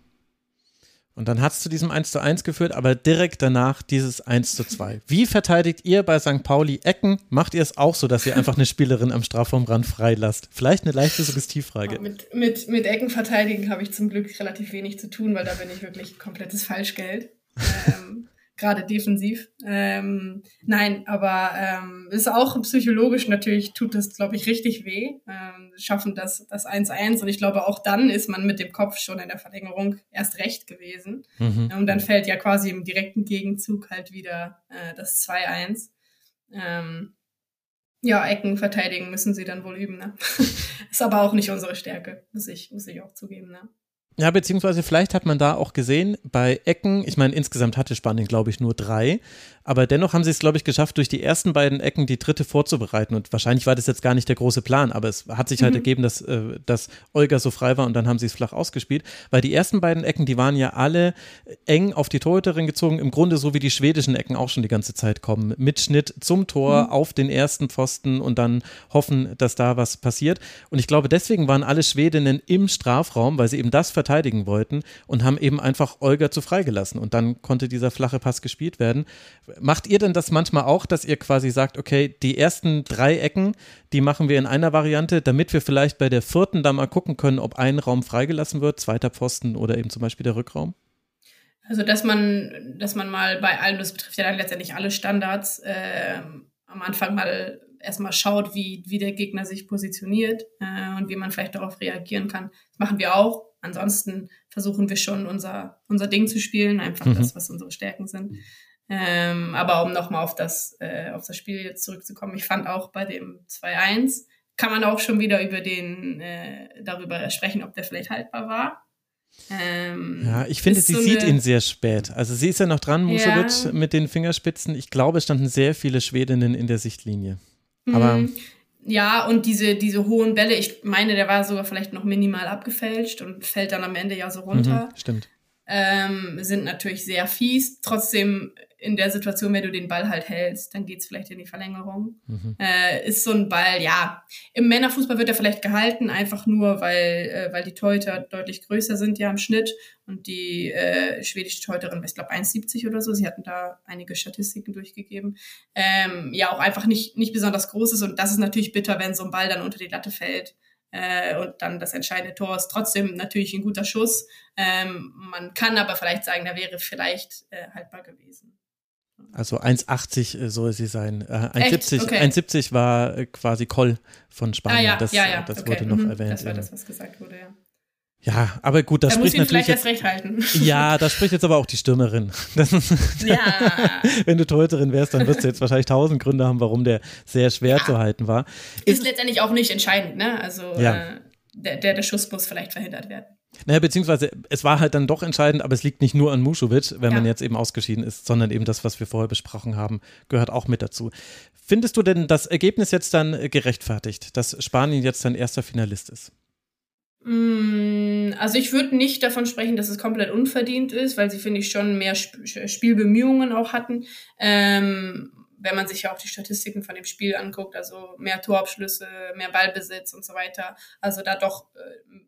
Und dann hat es zu diesem 1 zu 1 geführt, aber direkt danach dieses 1 zu 2. Wie verteidigt ihr bei St. Pauli Ecken? Macht ihr es auch so, dass ihr einfach eine Spielerin am Strafraumrand freilasst? Vielleicht eine leichte Suggestivfrage. Mit, mit, mit Ecken verteidigen habe ich zum Glück relativ wenig zu tun, weil da bin ich wirklich komplettes Falschgeld. ähm, gerade defensiv. Ähm, nein, aber ähm, ist auch psychologisch natürlich, tut das, glaube ich, richtig weh. Ähm, schaffen das das 1-1 und ich glaube, auch dann ist man mit dem Kopf schon in der Verlängerung erst recht gewesen. Mhm. Und dann fällt ja quasi im direkten Gegenzug halt wieder äh, das 2-1. Ähm, ja, Ecken verteidigen müssen sie dann wohl üben. Ne? ist aber auch nicht unsere Stärke, muss ich, muss ich auch zugeben. Ne? Ja, beziehungsweise vielleicht hat man da auch gesehen, bei Ecken, ich meine, insgesamt hatte Spanien, glaube ich, nur drei, aber dennoch haben sie es, glaube ich, geschafft, durch die ersten beiden Ecken die dritte vorzubereiten. Und wahrscheinlich war das jetzt gar nicht der große Plan, aber es hat sich halt mhm. ergeben, dass, äh, dass Olga so frei war und dann haben sie es flach ausgespielt. Weil die ersten beiden Ecken, die waren ja alle eng auf die Torhüterin gezogen, im Grunde so wie die schwedischen Ecken auch schon die ganze Zeit kommen. Mit Schnitt zum Tor mhm. auf den ersten Pfosten und dann hoffen, dass da was passiert. Und ich glaube, deswegen waren alle Schwedinnen im Strafraum, weil sie eben das verteidigen wollten und haben eben einfach Olga zu freigelassen. Und dann konnte dieser flache Pass gespielt werden Macht ihr denn das manchmal auch, dass ihr quasi sagt, okay, die ersten drei Ecken, die machen wir in einer Variante, damit wir vielleicht bei der vierten dann mal gucken können, ob ein Raum freigelassen wird, zweiter Pfosten oder eben zum Beispiel der Rückraum? Also, dass man, dass man mal bei allen, das betrifft ja dann letztendlich alle Standards, äh, am Anfang mal erstmal schaut, wie, wie der Gegner sich positioniert äh, und wie man vielleicht darauf reagieren kann. Das machen wir auch. Ansonsten versuchen wir schon unser, unser Ding zu spielen, einfach mhm. das, was unsere Stärken sind. Ähm, aber um nochmal auf das, äh, auf das Spiel jetzt zurückzukommen, ich fand auch bei dem 2-1 kann man auch schon wieder über den, äh, darüber sprechen, ob der vielleicht haltbar war. Ähm, ja, ich finde, sie so sieht ihn sehr spät. Also sie ist ja noch dran, Musovic, ja. mit den Fingerspitzen. Ich glaube, es standen sehr viele Schwedinnen in der Sichtlinie. Aber mhm. Ja, und diese, diese hohen Bälle, ich meine, der war sogar vielleicht noch minimal abgefälscht und fällt dann am Ende ja so runter. Mhm, stimmt. Ähm, sind natürlich sehr fies. Trotzdem in der Situation, wenn du den Ball halt hältst, dann geht's vielleicht in die Verlängerung. Mhm. Äh, ist so ein Ball, ja, im Männerfußball wird er vielleicht gehalten, einfach nur, weil, äh, weil die Torhüter deutlich größer sind ja im Schnitt und die äh, schwedische Torhüterin, ich glaube 1,70 oder so, sie hatten da einige Statistiken durchgegeben, ähm, ja auch einfach nicht, nicht besonders groß ist und das ist natürlich bitter, wenn so ein Ball dann unter die Latte fällt. Äh, und dann das entscheidende Tor ist trotzdem natürlich ein guter Schuss. Ähm, man kann aber vielleicht sagen, da wäre vielleicht äh, haltbar gewesen. Also 1,80 äh, soll sie sein. Äh, 1,70 okay. 1,70 war äh, quasi Koll von Spanien. Ah, ja, das, ja, ja. das okay. wurde noch mhm. erwähnt. Das war das, was gesagt wurde, ja. Ja, aber gut, das da spricht muss natürlich. Jetzt, recht halten. Ja, da spricht jetzt aber auch die Stürmerin. ja. Wenn du Torhüterin wärst, dann wirst du jetzt wahrscheinlich tausend Gründe haben, warum der sehr schwer ja. zu halten war. Ist, ist, letztendlich auch nicht entscheidend, ne? Also ja. äh, der, der, der Schuss muss vielleicht verhindert werden. Naja, beziehungsweise es war halt dann doch entscheidend, aber es liegt nicht nur an Muschowitsch, wenn ja. man jetzt eben ausgeschieden ist, sondern eben das, was wir vorher besprochen haben, gehört auch mit dazu. Findest du denn das Ergebnis jetzt dann gerechtfertigt, dass Spanien jetzt dann erster Finalist ist? Mm, also ich würde nicht davon sprechen, dass es komplett unverdient ist, weil sie, finde ich, schon mehr Spielbemühungen auch hatten. Ähm, wenn man sich ja auch die Statistiken von dem Spiel anguckt, also mehr Torabschlüsse, mehr Ballbesitz und so weiter. Also da doch äh,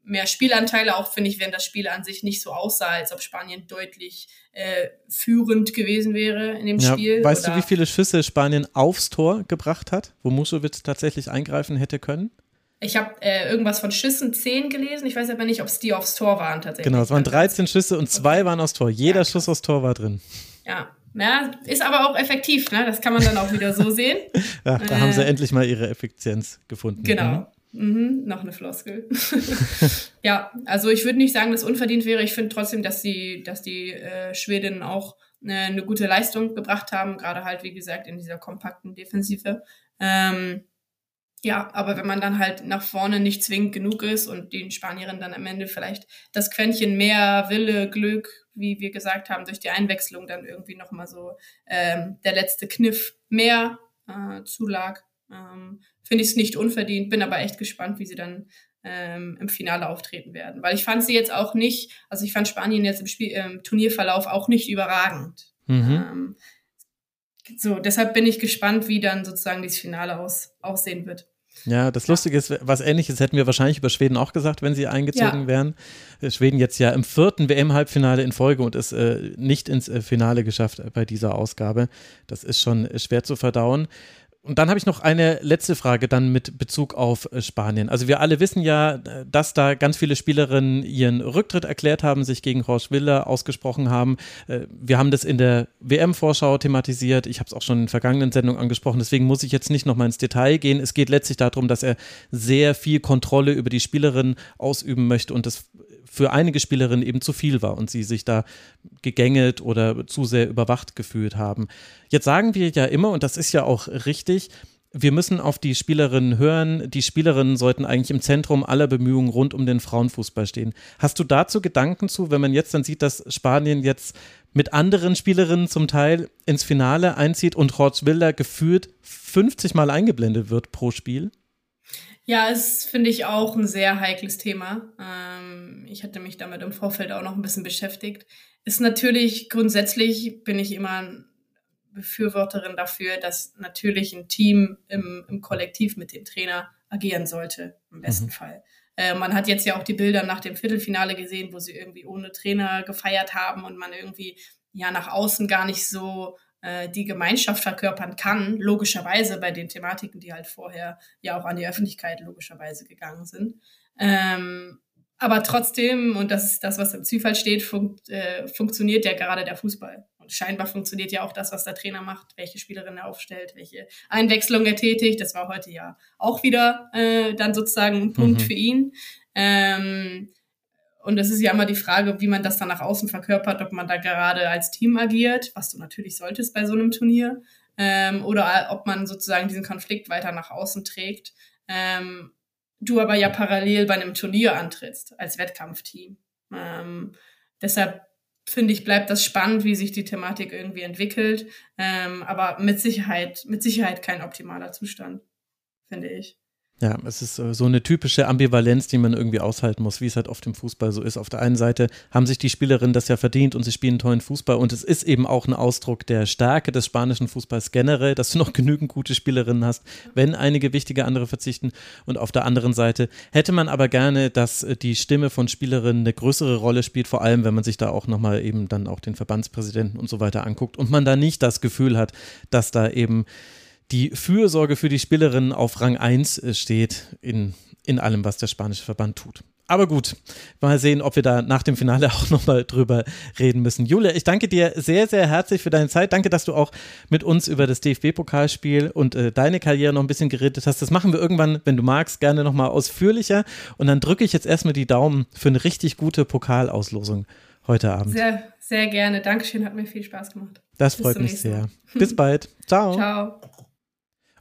mehr Spielanteile, auch finde ich, wenn das Spiel an sich nicht so aussah, als ob Spanien deutlich äh, führend gewesen wäre in dem ja, Spiel. Weißt oder? du, wie viele Schüsse Spanien aufs Tor gebracht hat, wo Musovic tatsächlich eingreifen hätte können? Ich habe äh, irgendwas von Schüssen 10 gelesen. Ich weiß aber nicht, ob es die aufs Tor waren tatsächlich. Genau, es waren 13 Schüsse und zwei waren aufs Tor. Jeder ja, Schuss aufs Tor war drin. Ja, Ja, ist aber auch effektiv, ne? Das kann man dann auch wieder so sehen. ja, da äh, haben sie äh, endlich mal ihre Effizienz gefunden. Genau. Mhm. Mhm, noch eine Floskel. ja, also ich würde nicht sagen, dass unverdient wäre. Ich finde trotzdem, dass die, dass die äh, Schwedinnen auch äh, eine gute Leistung gebracht haben, gerade halt, wie gesagt, in dieser kompakten Defensive. Ähm, ja, aber wenn man dann halt nach vorne nicht zwingend genug ist und den Spanierinnen dann am Ende vielleicht das Quäntchen mehr Wille, Glück, wie wir gesagt haben, durch die Einwechslung dann irgendwie nochmal so ähm, der letzte Kniff mehr äh, zulag, ähm, finde ich es nicht unverdient, bin aber echt gespannt, wie sie dann ähm, im Finale auftreten werden. Weil ich fand sie jetzt auch nicht, also ich fand Spanien jetzt im Spiel, im Turnierverlauf auch nicht überragend. Mhm. Ähm, so, deshalb bin ich gespannt, wie dann sozusagen dieses Finale aus, aussehen wird. Ja, das Lustige ist, was ähnliches hätten wir wahrscheinlich über Schweden auch gesagt, wenn sie eingezogen ja. wären. Äh, Schweden jetzt ja im vierten WM-Halbfinale in Folge und ist äh, nicht ins äh, Finale geschafft bei dieser Ausgabe. Das ist schon schwer zu verdauen. Und dann habe ich noch eine letzte Frage dann mit Bezug auf äh, Spanien. Also wir alle wissen ja, äh, dass da ganz viele Spielerinnen ihren Rücktritt erklärt haben, sich gegen Horst Willer ausgesprochen haben. Äh, wir haben das in der WM-Vorschau thematisiert. Ich habe es auch schon in vergangenen Sendungen angesprochen. Deswegen muss ich jetzt nicht noch mal ins Detail gehen. Es geht letztlich darum, dass er sehr viel Kontrolle über die Spielerin ausüben möchte und das für einige Spielerinnen eben zu viel war und sie sich da gegängelt oder zu sehr überwacht gefühlt haben. Jetzt sagen wir ja immer, und das ist ja auch richtig, wir müssen auf die Spielerinnen hören. Die Spielerinnen sollten eigentlich im Zentrum aller Bemühungen rund um den Frauenfußball stehen. Hast du dazu Gedanken zu, wenn man jetzt dann sieht, dass Spanien jetzt mit anderen Spielerinnen zum Teil ins Finale einzieht und Horst Wilder gefühlt 50 Mal eingeblendet wird pro Spiel? Ja, es finde ich auch ein sehr heikles Thema. Ähm, ich hatte mich damit im Vorfeld auch noch ein bisschen beschäftigt. Ist natürlich grundsätzlich bin ich immer Befürworterin dafür, dass natürlich ein Team im, im Kollektiv mit dem Trainer agieren sollte, im besten mhm. Fall. Äh, man hat jetzt ja auch die Bilder nach dem Viertelfinale gesehen, wo sie irgendwie ohne Trainer gefeiert haben und man irgendwie ja nach außen gar nicht so äh, die Gemeinschaft verkörpern kann, logischerweise bei den Thematiken, die halt vorher ja auch an die Öffentlichkeit logischerweise gegangen sind. Ähm, aber trotzdem, und das ist das, was im Zufall steht, funkt, äh, funktioniert ja gerade der Fußball. Und scheinbar funktioniert ja auch das, was der Trainer macht, welche Spielerin er aufstellt, welche Einwechslung er tätigt. Das war heute ja auch wieder äh, dann sozusagen ein Punkt mhm. für ihn. Ähm, und es ist ja immer die Frage, wie man das dann nach außen verkörpert, ob man da gerade als Team agiert, was du natürlich solltest bei so einem Turnier, ähm, oder ob man sozusagen diesen Konflikt weiter nach außen trägt. Ähm, du aber ja parallel bei einem Turnier antrittst als Wettkampfteam. Ähm, deshalb finde ich, bleibt das spannend, wie sich die Thematik irgendwie entwickelt. Ähm, aber mit Sicherheit, mit Sicherheit kein optimaler Zustand, finde ich. Ja, es ist äh, so eine typische Ambivalenz, die man irgendwie aushalten muss, wie es halt oft im Fußball so ist. Auf der einen Seite haben sich die Spielerinnen das ja verdient und sie spielen tollen Fußball und es ist eben auch ein Ausdruck der Stärke des spanischen Fußballs generell, dass du noch genügend gute Spielerinnen hast, wenn einige wichtige andere verzichten. Und auf der anderen Seite hätte man aber gerne, dass äh, die Stimme von Spielerinnen eine größere Rolle spielt, vor allem wenn man sich da auch nochmal eben dann auch den Verbandspräsidenten und so weiter anguckt und man da nicht das Gefühl hat, dass da eben die Fürsorge für die Spielerinnen auf Rang 1 äh, steht in, in allem, was der spanische Verband tut. Aber gut, mal sehen, ob wir da nach dem Finale auch nochmal drüber reden müssen. Julia, ich danke dir sehr, sehr herzlich für deine Zeit. Danke, dass du auch mit uns über das DFB-Pokalspiel und äh, deine Karriere noch ein bisschen geredet hast. Das machen wir irgendwann, wenn du magst, gerne nochmal ausführlicher. Und dann drücke ich jetzt erstmal die Daumen für eine richtig gute Pokalauslosung heute Abend. Sehr, sehr gerne. Dankeschön, hat mir viel Spaß gemacht. Das Bis freut mich sehr. Bis bald. Ciao. Ciao.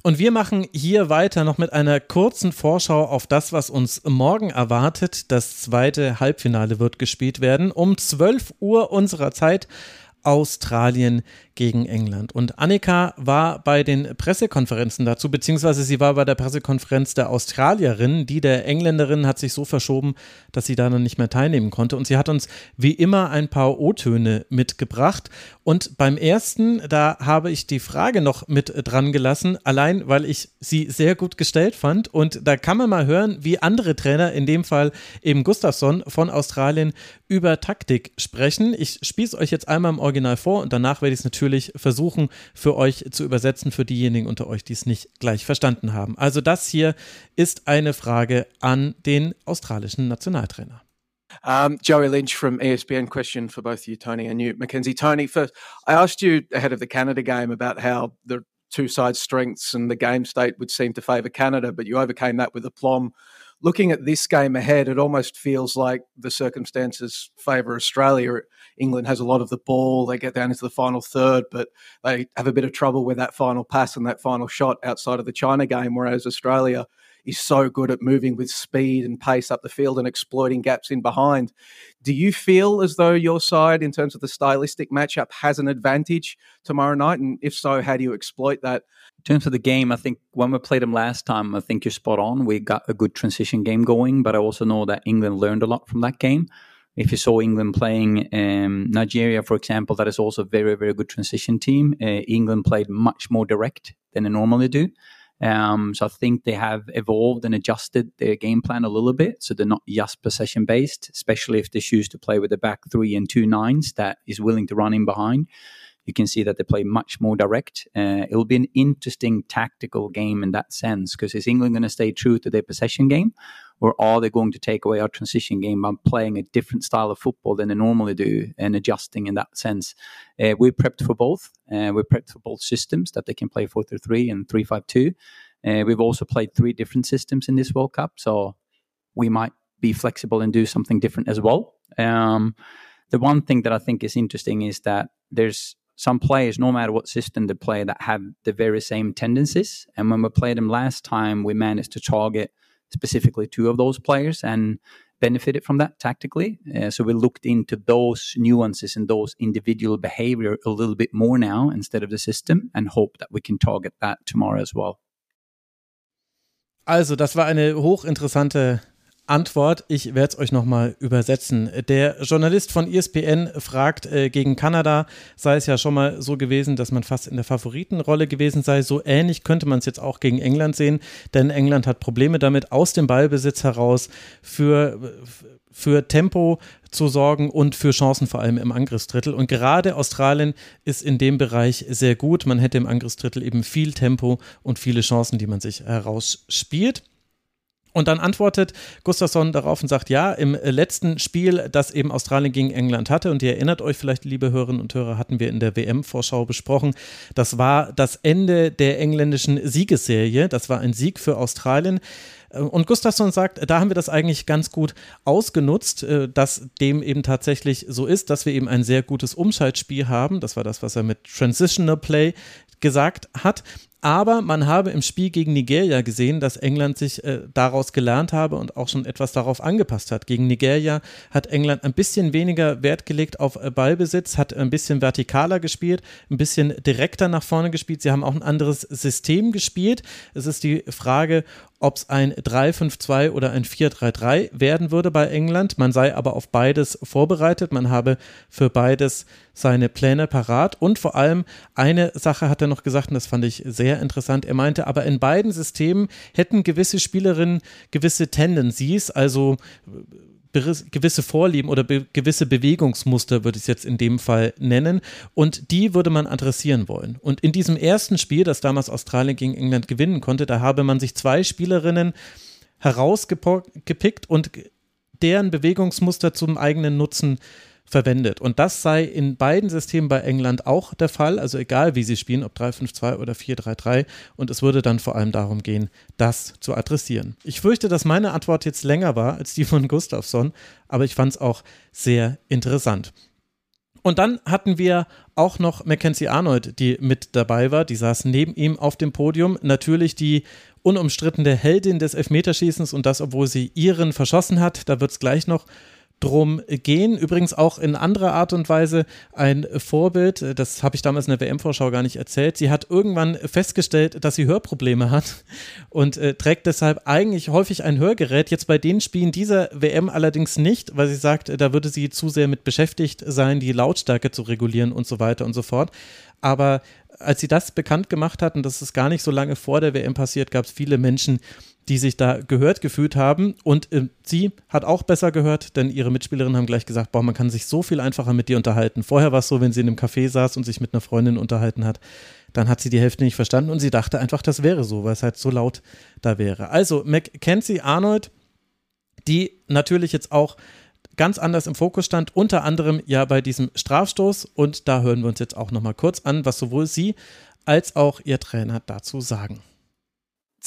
Und wir machen hier weiter noch mit einer kurzen Vorschau auf das, was uns morgen erwartet. Das zweite Halbfinale wird gespielt werden. Um 12 Uhr unserer Zeit Australien gegen England. Und Annika war bei den Pressekonferenzen dazu, beziehungsweise sie war bei der Pressekonferenz der Australierin. Die der Engländerin hat sich so verschoben, dass sie da dann nicht mehr teilnehmen konnte. Und sie hat uns wie immer ein paar O-Töne mitgebracht. Und beim ersten, da habe ich die Frage noch mit dran gelassen, allein weil ich sie sehr gut gestellt fand. Und da kann man mal hören, wie andere Trainer, in dem Fall eben Gustafsson von Australien, über Taktik sprechen. Ich spiele es euch jetzt einmal im Original vor und danach werde ich es natürlich natürlich versuchen, für euch zu übersetzen, für diejenigen unter euch, die es nicht gleich verstanden haben. Also das hier ist eine Frage an den australischen Nationaltrainer. Um, Joey Lynch from ESPN. Question for both you, Tony and you, Mackenzie. Tony, first, I asked you ahead of the Canada game about how the two sides' strengths and the game state would seem to favour Canada, but you overcame that with aplomb. Looking at this game ahead, it almost feels like the circumstances favour Australia. England has a lot of the ball. They get down into the final third, but they have a bit of trouble with that final pass and that final shot outside of the China game, whereas Australia is so good at moving with speed and pace up the field and exploiting gaps in behind. Do you feel as though your side, in terms of the stylistic matchup, has an advantage tomorrow night? And if so, how do you exploit that? In terms of the game, I think when we played them last time, I think you're spot on. We got a good transition game going, but I also know that England learned a lot from that game. If you saw England playing um, Nigeria, for example, that is also a very, very good transition team. Uh, England played much more direct than they normally do. Um, so I think they have evolved and adjusted their game plan a little bit. So they're not just possession based, especially if they choose to play with the back three and two nines that is willing to run in behind. You can see that they play much more direct. Uh, it will be an interesting tactical game in that sense because is England going to stay true to their possession game, or are they going to take away our transition game by playing a different style of football than they normally do and adjusting in that sense? Uh, we're prepped for both. Uh, we're prepped for both systems that they can play 4 3 3 and 3 5 2. Uh, we've also played three different systems in this World Cup, so we might be flexible and do something different as well. Um, the one thing that I think is interesting is that there's some players, no matter what system they play, that have the very same tendencies. And when we played them last time, we managed to target specifically two of those players and benefited from that tactically. Uh, so we looked into those nuances and those individual behavior a little bit more now instead of the system and hope that we can target that tomorrow as well. Also, das war eine hochinteressante Antwort, ich werde es euch nochmal übersetzen. Der Journalist von ESPN fragt äh, gegen Kanada, sei es ja schon mal so gewesen, dass man fast in der Favoritenrolle gewesen sei. So ähnlich könnte man es jetzt auch gegen England sehen, denn England hat Probleme damit, aus dem Ballbesitz heraus für, für Tempo zu sorgen und für Chancen vor allem im Angriffsdrittel. Und gerade Australien ist in dem Bereich sehr gut. Man hätte im Angriffsdrittel eben viel Tempo und viele Chancen, die man sich herausspielt. Und dann antwortet Gustafsson darauf und sagt, ja, im letzten Spiel, das eben Australien gegen England hatte, und ihr erinnert euch vielleicht, liebe Hörerinnen und Hörer, hatten wir in der WM-Vorschau besprochen, das war das Ende der engländischen Siegesserie. Das war ein Sieg für Australien. Und Gustafsson sagt, da haben wir das eigentlich ganz gut ausgenutzt, äh, dass dem eben tatsächlich so ist, dass wir eben ein sehr gutes Umschaltspiel haben. Das war das, was er mit Transitional Play gesagt hat. Aber man habe im Spiel gegen Nigeria gesehen, dass England sich äh, daraus gelernt habe und auch schon etwas darauf angepasst hat. Gegen Nigeria hat England ein bisschen weniger Wert gelegt auf äh, Ballbesitz, hat ein bisschen vertikaler gespielt, ein bisschen direkter nach vorne gespielt. Sie haben auch ein anderes System gespielt. Es ist die Frage, ob es ein 3-5-2 oder ein 4-3-3 werden würde bei England. Man sei aber auf beides vorbereitet. Man habe für beides seine Pläne parat. Und vor allem eine Sache hat er noch gesagt, und das fand ich sehr interessant. Er meinte, aber in beiden Systemen hätten gewisse Spielerinnen gewisse Tendencies, also gewisse Vorlieben oder be gewisse Bewegungsmuster, würde ich es jetzt in dem Fall nennen. Und die würde man adressieren wollen. Und in diesem ersten Spiel, das damals Australien gegen England gewinnen konnte, da habe man sich zwei Spielerinnen herausgepickt und deren Bewegungsmuster zum eigenen Nutzen verwendet. Und das sei in beiden Systemen bei England auch der Fall, also egal wie sie spielen, ob 3-5-2 oder 4-3-3. Und es würde dann vor allem darum gehen, das zu adressieren. Ich fürchte, dass meine Antwort jetzt länger war als die von Gustafsson, aber ich fand es auch sehr interessant. Und dann hatten wir auch noch Mackenzie Arnold, die mit dabei war. Die saß neben ihm auf dem Podium. Natürlich die unumstrittene Heldin des Elfmeterschießens und das, obwohl sie ihren verschossen hat. Da wird es gleich noch drum gehen. Übrigens auch in anderer Art und Weise ein Vorbild, das habe ich damals in der WM-Vorschau gar nicht erzählt. Sie hat irgendwann festgestellt, dass sie Hörprobleme hat und äh, trägt deshalb eigentlich häufig ein Hörgerät. Jetzt bei den Spielen dieser WM allerdings nicht, weil sie sagt, da würde sie zu sehr mit beschäftigt sein, die Lautstärke zu regulieren und so weiter und so fort. Aber als sie das bekannt gemacht hat, und das ist gar nicht so lange vor der WM passiert, gab es viele Menschen, die sich da gehört gefühlt haben. Und äh, sie hat auch besser gehört, denn ihre Mitspielerinnen haben gleich gesagt, boah, man kann sich so viel einfacher mit dir unterhalten. Vorher war es so, wenn sie in einem Café saß und sich mit einer Freundin unterhalten hat, dann hat sie die Hälfte nicht verstanden und sie dachte einfach, das wäre so, weil es halt so laut da wäre. Also Mackenzie Arnold, die natürlich jetzt auch ganz anders im Fokus stand, unter anderem ja bei diesem Strafstoß. Und da hören wir uns jetzt auch nochmal kurz an, was sowohl sie als auch ihr Trainer dazu sagen.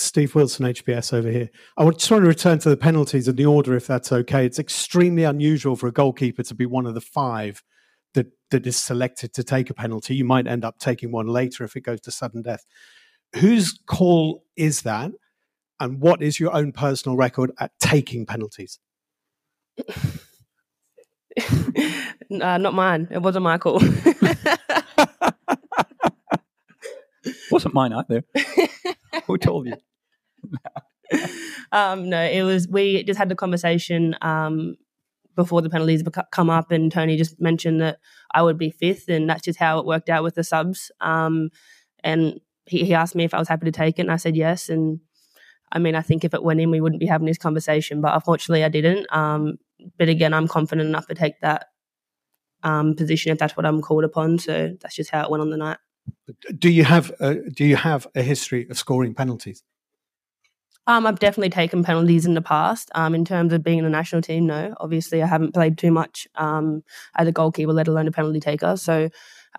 Steve Wilson, HBS over here. I just want to return to the penalties and the order, if that's okay. It's extremely unusual for a goalkeeper to be one of the five that, that is selected to take a penalty. You might end up taking one later if it goes to sudden death. Whose call is that? And what is your own personal record at taking penalties? uh, not mine. It wasn't my call. wasn't mine either. Who told you? um, no, it was. We just had the conversation um, before the penalties come up, and Tony just mentioned that I would be fifth, and that's just how it worked out with the subs. Um, and he, he asked me if I was happy to take it, and I said yes. And I mean, I think if it went in, we wouldn't be having this conversation, but unfortunately, I didn't. Um, but again, I'm confident enough to take that um, position if that's what I'm called upon. So that's just how it went on the night. Do you have a, do you have a history of scoring penalties? Um, I've definitely taken penalties in the past. Um, in terms of being in the national team, no. Obviously, I haven't played too much um, as a goalkeeper, let alone a penalty taker. So,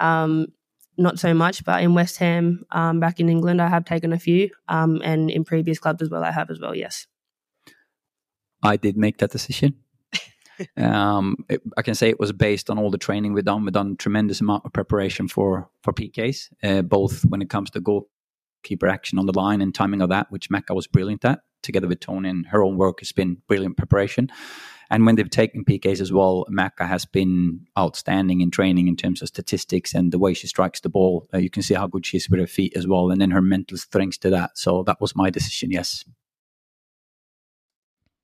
um, not so much. But in West Ham, um, back in England, I have taken a few, um, and in previous clubs as well, I have as well. Yes. I did make that decision. um, it, I can say it was based on all the training we've done. We've done tremendous amount of preparation for for PKs, uh, both when it comes to goalkeeper action on the line and timing of that, which Mecca was brilliant at. Together with Tony and her own work has been brilliant preparation. And when they've taken PKs as well, Mecca has been outstanding in training in terms of statistics and the way she strikes the ball. Uh, you can see how good she is with her feet as well, and then her mental strength to that. So that was my decision. Yes.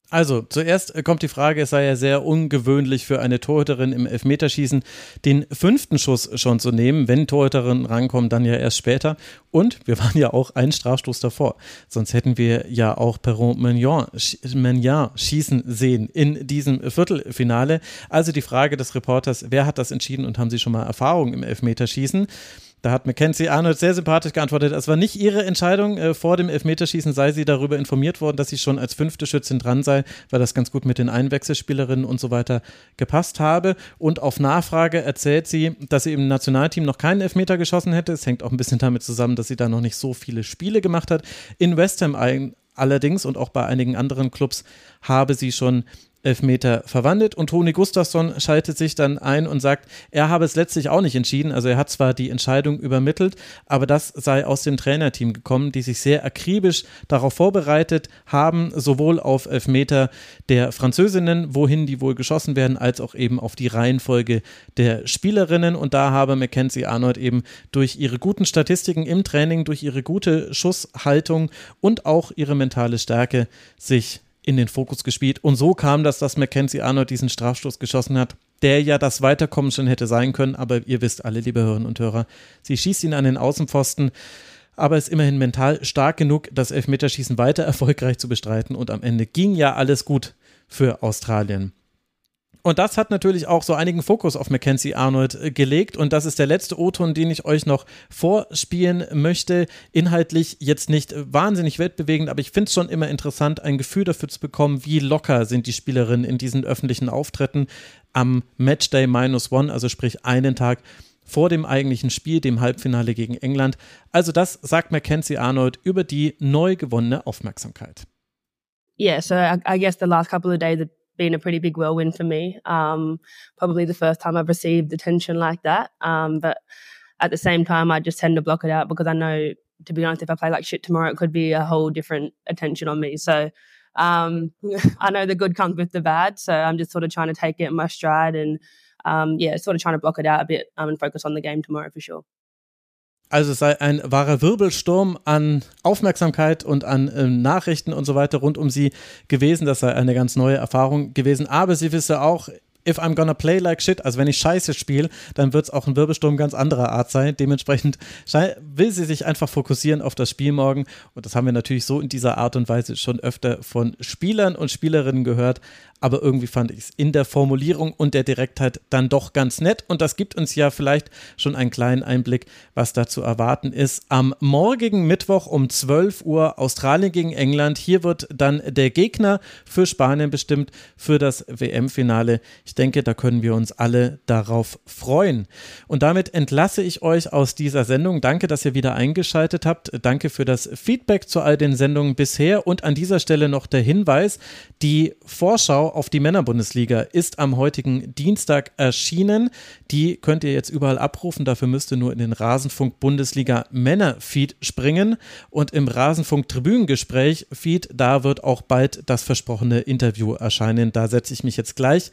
Also, zuerst kommt die Frage, es sei ja sehr ungewöhnlich für eine Torhüterin im Elfmeterschießen, den fünften Schuss schon zu nehmen. Wenn Torhüterinnen rankommen, dann ja erst später. Und wir waren ja auch einen Strafstoß davor. Sonst hätten wir ja auch Perron Mignon, Mignon schießen sehen in diesem Viertelfinale. Also die Frage des Reporters, wer hat das entschieden und haben Sie schon mal Erfahrung im Elfmeterschießen? Da hat Mackenzie Arnold sehr sympathisch geantwortet, es war nicht ihre Entscheidung. Äh, vor dem Elfmeterschießen sei sie darüber informiert worden, dass sie schon als fünfte Schützin dran sei, weil das ganz gut mit den Einwechselspielerinnen und so weiter gepasst habe. Und auf Nachfrage erzählt sie, dass sie im Nationalteam noch keinen Elfmeter geschossen hätte. Es hängt auch ein bisschen damit zusammen, dass sie da noch nicht so viele Spiele gemacht hat. In West Ham allerdings und auch bei einigen anderen Clubs habe sie schon Elfmeter verwandelt und Toni Gustafsson schaltet sich dann ein und sagt, er habe es letztlich auch nicht entschieden. Also er hat zwar die Entscheidung übermittelt, aber das sei aus dem Trainerteam gekommen, die sich sehr akribisch darauf vorbereitet haben, sowohl auf Elfmeter der Französinnen, wohin die wohl geschossen werden, als auch eben auf die Reihenfolge der Spielerinnen. Und da habe Mackenzie Arnold eben durch ihre guten Statistiken im Training, durch ihre gute Schusshaltung und auch ihre mentale Stärke sich in den Fokus gespielt. Und so kam das, dass Mackenzie Arnold diesen Strafstoß geschossen hat, der ja das Weiterkommen schon hätte sein können. Aber ihr wisst alle, liebe Hörerinnen und Hörer, sie schießt ihn an den Außenpfosten, aber ist immerhin mental stark genug, das Elfmeterschießen weiter erfolgreich zu bestreiten. Und am Ende ging ja alles gut für Australien. Und das hat natürlich auch so einigen Fokus auf Mackenzie Arnold äh, gelegt. Und das ist der letzte O-Ton, den ich euch noch vorspielen möchte. Inhaltlich jetzt nicht wahnsinnig weltbewegend, aber ich finde es schon immer interessant, ein Gefühl dafür zu bekommen, wie locker sind die Spielerinnen in diesen öffentlichen Auftritten am Matchday Minus One, also sprich einen Tag vor dem eigentlichen Spiel, dem Halbfinale gegen England. Also das sagt Mackenzie Arnold über die neu gewonnene Aufmerksamkeit. Yeah, so I, I guess the last couple of days been a pretty big whirlwind for me. Um, probably the first time I've received attention like that. Um, but at the same time, I just tend to block it out because I know, to be honest, if I play like shit tomorrow, it could be a whole different attention on me. So um, I know the good comes with the bad. So I'm just sort of trying to take it in my stride and, um, yeah, sort of trying to block it out a bit um, and focus on the game tomorrow for sure. Also es sei ein wahrer Wirbelsturm an Aufmerksamkeit und an äh, Nachrichten und so weiter rund um sie gewesen. Das sei eine ganz neue Erfahrung gewesen. Aber sie wisse auch, if I'm gonna play like shit, also wenn ich scheiße spiele, dann wird es auch ein Wirbelsturm ganz anderer Art sein. Dementsprechend will sie sich einfach fokussieren auf das Spiel morgen. Und das haben wir natürlich so in dieser Art und Weise schon öfter von Spielern und Spielerinnen gehört aber irgendwie fand ich es in der Formulierung und der Direktheit dann doch ganz nett und das gibt uns ja vielleicht schon einen kleinen Einblick, was da zu erwarten ist. Am morgigen Mittwoch um 12 Uhr Australien gegen England. Hier wird dann der Gegner für Spanien bestimmt für das WM-Finale. Ich denke, da können wir uns alle darauf freuen. Und damit entlasse ich euch aus dieser Sendung. Danke, dass ihr wieder eingeschaltet habt. Danke für das Feedback zu all den Sendungen bisher und an dieser Stelle noch der Hinweis, die Vorschau auf die Männerbundesliga ist am heutigen Dienstag erschienen. Die könnt ihr jetzt überall abrufen. Dafür müsst ihr nur in den Rasenfunk Bundesliga Männer-Feed springen. Und im Rasenfunk Tribünengespräch Feed, da wird auch bald das versprochene Interview erscheinen. Da setze ich mich jetzt gleich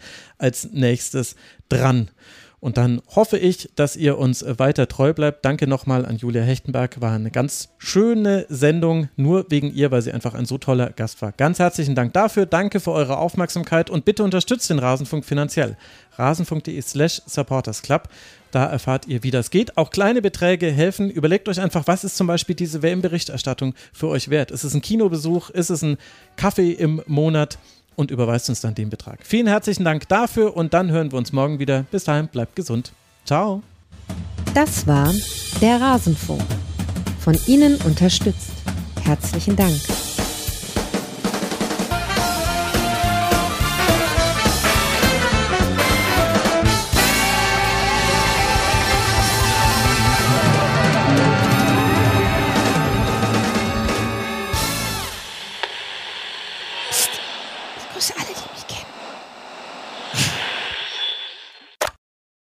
als nächstes dran. Und dann hoffe ich, dass ihr uns weiter treu bleibt. Danke nochmal an Julia Hechtenberg. War eine ganz schöne Sendung, nur wegen ihr, weil sie einfach ein so toller Gast war. Ganz herzlichen Dank dafür. Danke für eure Aufmerksamkeit und bitte unterstützt den Rasenfunk finanziell. rasenfunk.de slash supportersclub. Da erfahrt ihr, wie das geht. Auch kleine Beträge helfen. Überlegt euch einfach, was ist zum Beispiel diese WM-Berichterstattung für euch wert? Ist es ein Kinobesuch? Ist es ein Kaffee im Monat? Und überweist uns dann den Betrag. Vielen herzlichen Dank dafür und dann hören wir uns morgen wieder. Bis dahin, bleibt gesund. Ciao. Das war der Rasenfunk. Von Ihnen unterstützt. Herzlichen Dank.